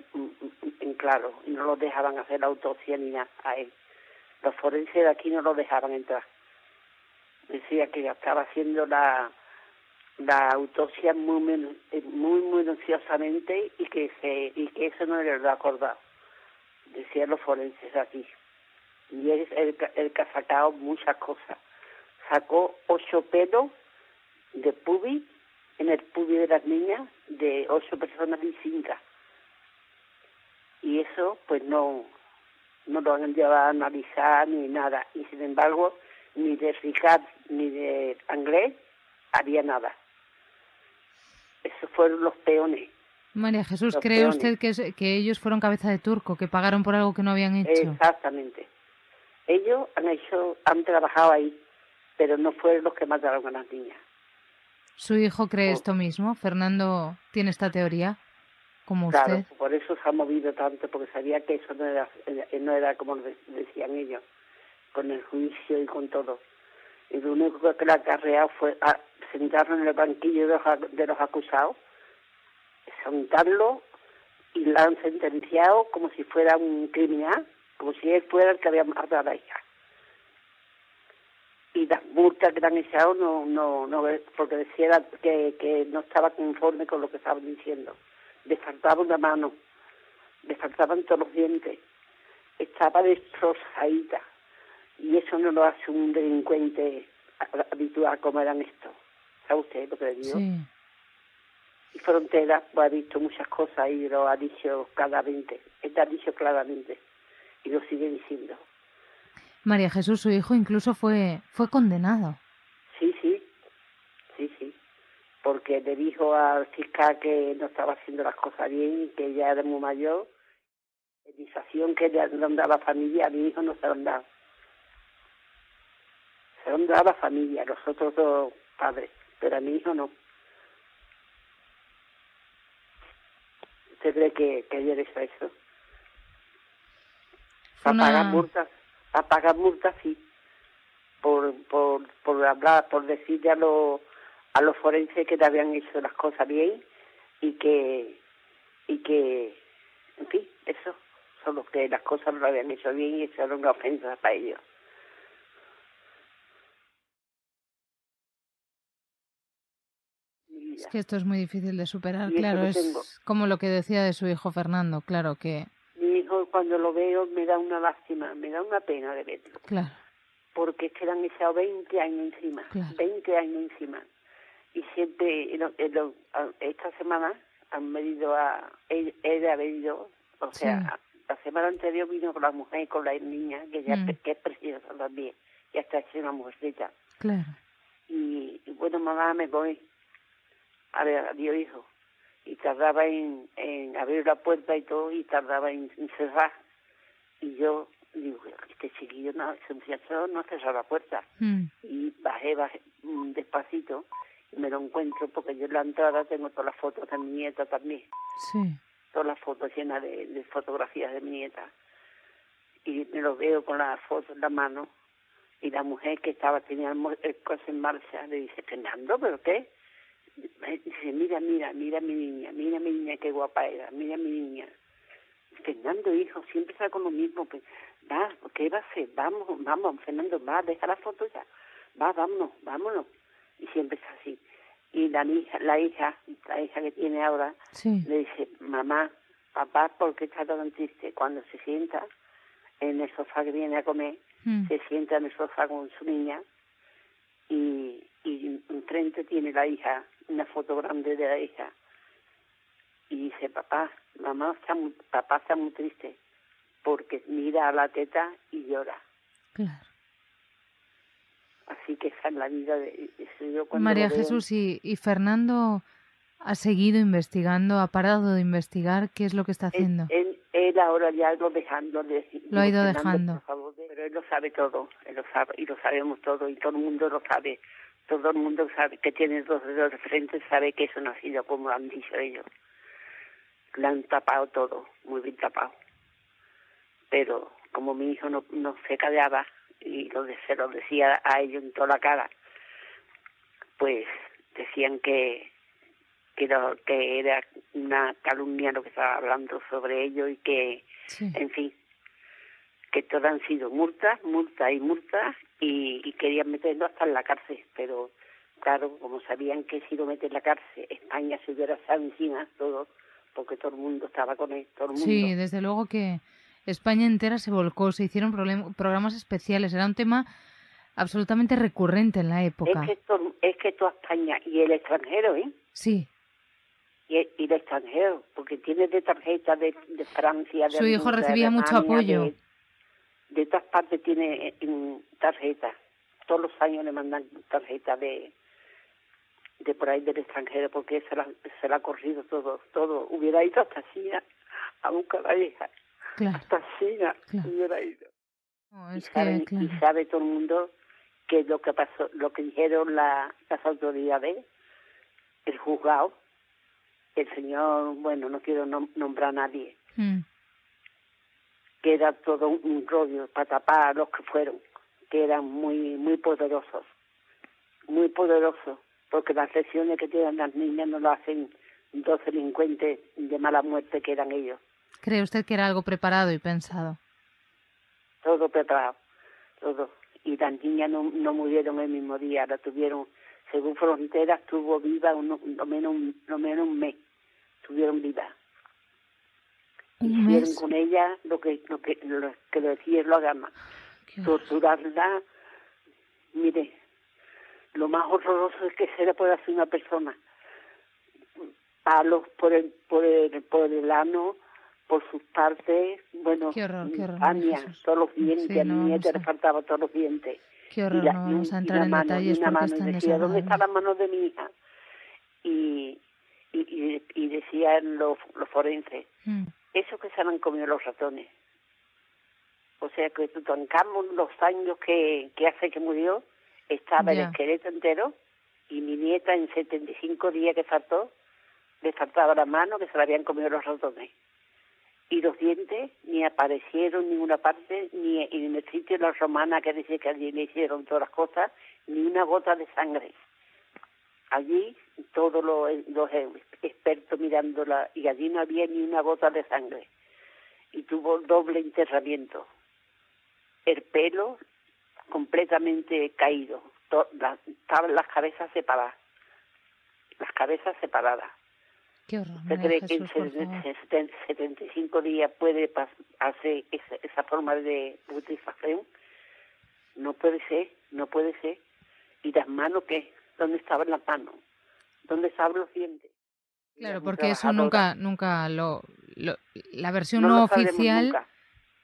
en claro y no lo dejaban hacer la autopsia ni nada a él. Los forenses de aquí no lo dejaban entrar. Decía que estaba haciendo la la autopsia muy eh, muy minuciosamente y que se y que eso no era lo acordado decían los forenses aquí y es el, el que ha sacado muchas cosas sacó ocho pelos de pubi en el pubi de las niñas de ocho personas distintas y eso pues no no lo han llevado a analizar ni nada y sin embargo ni de Ricard ni de Anglés había nada esos fueron los peones María Jesús, los ¿cree peones. usted que, es- que ellos fueron cabeza de turco, que pagaron por algo que no habían hecho? Exactamente. Ellos han hecho, han trabajado ahí, pero no fueron los que mataron a las niñas. ¿Su hijo cree Oh. esto mismo? ¿Fernando tiene esta teoría? Como usted. Claro, por eso se ha movido tanto, porque sabía que eso no era, no era como de- decían ellos, con el juicio y con todo. Y lo único que le acarreado fue a sentarlo en el banquillo de los, de los acusados, sentarlo y la han sentenciado como si fuera un criminal, como si él fuera el que había matado a la hija. Y las multas que le han echado no, no, no, porque decía que, que no estaba conforme con lo que estaban diciendo. Le faltaba una mano, le faltaban todos los dientes, estaba destrozadita. Y eso no lo hace un delincuente habitual como eran estos. ¿Sabe usted lo que le digo? Sí. Y Frontera pues, ha visto muchas cosas y lo ha dicho claramente. Él ha dicho claramente. Y lo sigue diciendo. María Jesús, su hijo incluso fue, fue condenado. Sí, sí. Sí, sí. Porque le dijo al fiscal que no estaba haciendo las cosas bien y que ya era muy mayor. La indemnización que le han dado a la familia, a mi hijo no se lo han dado. Se lo han dado a la familia, a los otros dos padres, pero a mi hijo no. ¿Usted cree que, que ayer hizo eso? Fue A pagar multas, a pagar multas sí, por, por, por hablar, por decirle a los, a los forenses que te habían hecho las cosas bien y que, y que, en fin, eso, solo que las cosas no lo habían hecho bien y eso era una ofensa para ellos. Es que esto es muy difícil de superar, Y claro, es como lo que decía de su hijo Fernando, claro que, cuando lo veo me da una lástima, me da una pena de verlo. claro, porque es que le han echado 20 años encima, Claro. 20 años encima. Y siempre, en lo- en lo- a- esta semana han venido a, él, él ha venido, o sea, Sí. la semana anterior vino con la mujer y con la niña, que ya Mm. que es preciosa también, ya está hecha una mujercita. claro. Y, y bueno, mamá, me voy. A ver, adiós, hijo. Y tardaba en, en abrir la puerta y todo, y tardaba en, en cerrar. Y yo digo, este chiquillo, no, ese muchacho no cerró la puerta Mm, y bajé, bajé mm, despacito y me lo encuentro porque yo en la entrada tengo todas las fotos de mi nieta también, Sí, todas las fotos llenas de, de fotografías de mi nieta. Y me lo veo con las fotos en la mano y la mujer que estaba tenía el coche en marcha le dice, Fernando, ¿pero qué? Dice, mira, mira, mira mi niña, mira mi niña, qué guapa era, mira mi niña. Fernando, hijo, siempre está con lo mismo. Pues, va, ¿qué va a hacer? Vamos, vamos, Fernando, va, deja la foto ya. Va, vámonos, vámonos. Y siempre está así. Y la hija, la hija, la hija que tiene ahora, sí, le dice, mamá, papá, ¿por qué está tan triste? Cuando se sienta en el sofá que viene a comer, mm, se sienta en el sofá con su niña y, y enfrente tiene la hija, una foto grande de la hija. Y dice, papá, mamá está muy, papá está muy triste porque mira a la teta y llora. claro. Así que esa es la vida de yo María veo- Jesús, y, y Fernando ha seguido investigando, ha parado de investigar, ¿qué es lo que está haciendo? Él, él ahora ya lo dejando. le- Lo ha ido Fernando, dejando. favor, pero él lo sabe todo, él lo sabe y lo sabemos todo y todo el mundo lo sabe. Todo el mundo sabe que tiene dos dedos de frente, sabe que eso no ha sido como han dicho ellos. Le han tapado todo, muy bien tapado. Pero como mi hijo no, no se callaba y lo de- se lo decía a ellos en toda la cara, pues decían que que, lo- que era una calumnia lo que estaba hablando sobre ello y que, Sí, en fin, que todo han sido multas, multas y multas y, y querían meterlo hasta en la cárcel, pero claro, como sabían que si lo meten en la cárcel, España se hubiera estado encima todo, porque todo el mundo estaba con él, todo el mundo. sí, desde luego que España entera se volcó, se hicieron programas especiales, era un tema absolutamente recurrente en la época. es que es que toda España y el extranjero, ¿eh? Sí, Y, y el extranjero, porque tiene de tarjeta de, de Francia, de Su hijo de recibía mucho apoyo. De, de todas partes tiene eh, tarjeta. Todos los años le mandan tarjeta de de por ahí del extranjero, porque se la, se la ha corrido todo. todo Hubiera ido hasta China a buscar a la hija. claro. Hasta China Claro. hubiera ido. No, Y que, claro. y sabe todo el mundo que lo que pasó, lo que dijeron la, las autoridades, el juzgado, el señor, bueno, no quiero nom- nombrar a nadie, Mm, que era todo un, rollo para tapar a los que fueron, que eran muy muy poderosos, muy poderosos, porque las lesiones que tienen las niñas no lo hacen dos delincuentes de mala muerte que eran ellos. ¿Cree usted que era algo preparado y pensado? todo preparado, todo. Y las niñas no, no murieron el mismo día, la tuvieron, según Fronteras, estuvo viva uno, lo, menos, un- lo menos un mes, estuvieron vivas. Hicieron con ella lo que lo que lo que decía la gama, torturarla. Mire, lo más horroroso es que se le puede hacer una persona. Palos por el, por el, por el ano, por sus partes, bueno, Qué horror, qué horror, Jesús. todos los dientes, Sí, a mi no nieta le a- faltaban todos los dientes. Qué horror, y la- no vamos a entrar una en mano, detalles porque mano, es y decía, ¿dónde está la mano de mi hija? Y, y, y, y decían los, los forenses, Mm, eso que se han comido los ratones. O sea que Tutankamón, los años que, que hace que murió, estaba el esqueleto entero y mi nieta en 75 días que faltó, le faltaba la mano que se la habían comido los ratones. Y los dientes ni aparecieron en ninguna parte, ni en el sitio de la romana que dice que allí le hicieron todas las cosas, ni una gota de sangre. Allí todos los, los expertos mirándola y allí no había ni una gota de sangre y tuvo doble enterramiento. El pelo completamente caído, to- la- estaban las cabezas separadas, las cabezas separadas. Qué horror. ¿Usted María cree que en Jesús, por favor. 70 75 días puede hacer esa, esa forma de putrefacción? No puede ser, no puede ser. ¿Y las manos qué? ¿Dónde estaban las manos? ¿Dónde estaban los dientes? Claro, porque eso nunca, nunca lo, lo- la versión No oficial nunca.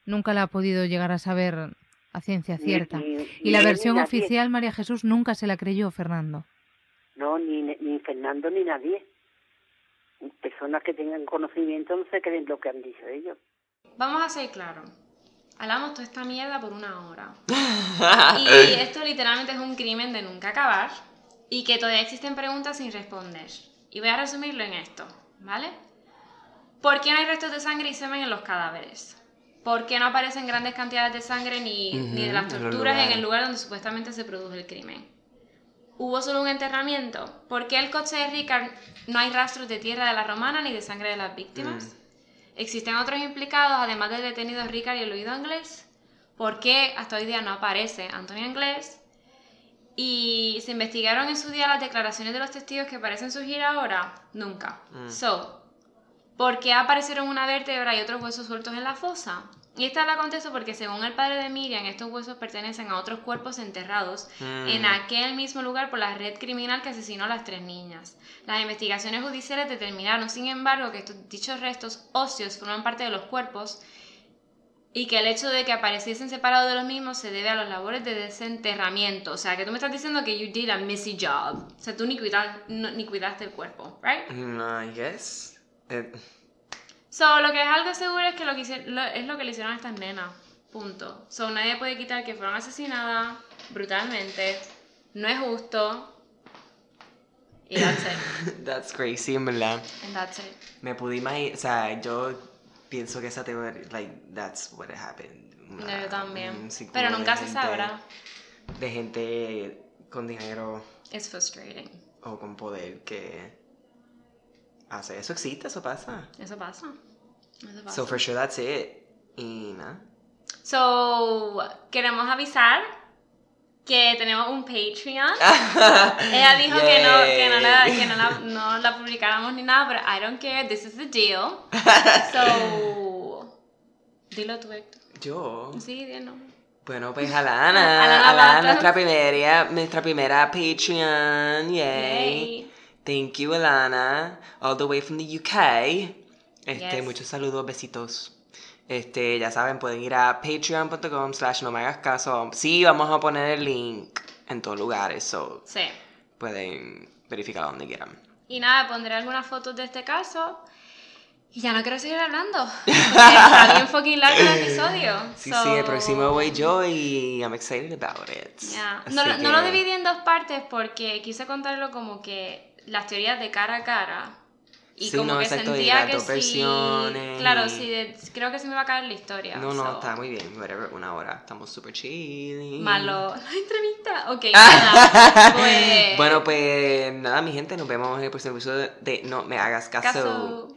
nunca la ha podido llegar a saber a ciencia cierta. ni- y ni la ni versión nadie. oficial, María Jesús, nunca se la creyó Fernando. No, ni, ni Fernando ni nadie. Personas que tengan conocimiento no se creen lo que han dicho ellos. Vamos a ser claros. Hablamos toda esta mierda por una hora. Y esto literalmente es un crimen de nunca acabar. Y que todavía existen preguntas sin responder. Y voy a resumirlo en esto, ¿vale? ¿Por qué no hay restos de sangre y semen en los cadáveres? ¿Por qué no aparecen grandes cantidades de sangre ni, ni de las en torturas en el lugar donde supuestamente se produjo el crimen? ¿Hubo solo un enterramiento? ¿Por qué el coche de Ricard no hay rastros de tierra de la romana ni de sangre de las víctimas? ¿Existen otros implicados además del detenido Ricard y el oído inglés? ¿Por qué hasta hoy día no aparece Antonio Inglés? ¿Y se investigaron en su día las declaraciones de los testigos que parecen surgir ahora? Nunca. So, ¿por qué aparecieron una vértebra y otros huesos sueltos en la fosa? Y esta la contesto porque según el padre de Miriam, estos huesos pertenecen a otros cuerpos enterrados en aquel mismo lugar por la red criminal que asesinó a las tres niñas. Las investigaciones judiciales determinaron, sin embargo, que estos dichos restos óseos forman parte de los cuerpos y que el hecho de que apareciesen separados de los mismos se debe a los labores de desenterramiento. O sea, que tú me estás diciendo que you did a messy job. O sea, tú ni, cuidas- no- ni cuidaste el cuerpo, right? No, I guess. Eh, So, lo que es algo seguro es que lo que hice- lo- es lo que le hicieron a estas nenas. Punto. So, nadie puede quitar que fueron asesinadas brutalmente. No es justo. Y that's it. that's crazy, en verdad. And that's it. Me pude imaginar, o sea, yo pienso que esa teoría, like, that's what happened. Una- yo también. Pero nunca se sabrá. De gente con dinero It's frustrating. o con poder que hace eso existe, eso pasa. Eso pasa. Eso pasa. So for sure that's it. Y nada. So, queremos avisar que tenemos un Patreon. Ella dijo que no, que, no, la, que no, la, no la publicáramos ni nada, pero I don't care, this is the deal. So, dilo tú, Héctor. Yo. Sí, dilo. Bueno, pues Alana, Mata. nuestra primera, nuestra primera Patreon, yay. Yay. Thank you, Alana, all the way from the UK. Este, Yes. muchos saludos, besitos. Este, ya saben, pueden ir a patreon.com slash no me hagas caso. Sí, vamos a poner el link en todos lugares, so Sí. pueden verificar donde quieran. Y nada, pondré algunas fotos de este caso. Y ya no quiero seguir hablando. Está bien fucking largo el episodio. Sí, So, sí, el próximo voy yo y I'm excited about it. Así No, lo- no lo que- dividí en dos partes porque quise contarlo como que las teorías de cara a cara. Y Sí, como no, que exacto, sentía que versiones Claro, sí, de- creo que sí me va a caer la historia. No, no, so. está muy bien, whatever, una hora. Estamos super chill. Malo. La entrevista. Ok, nada. Pues. Bueno, pues nada, mi gente, nos vemos en el próximo episodio de No Me Hagas Caso.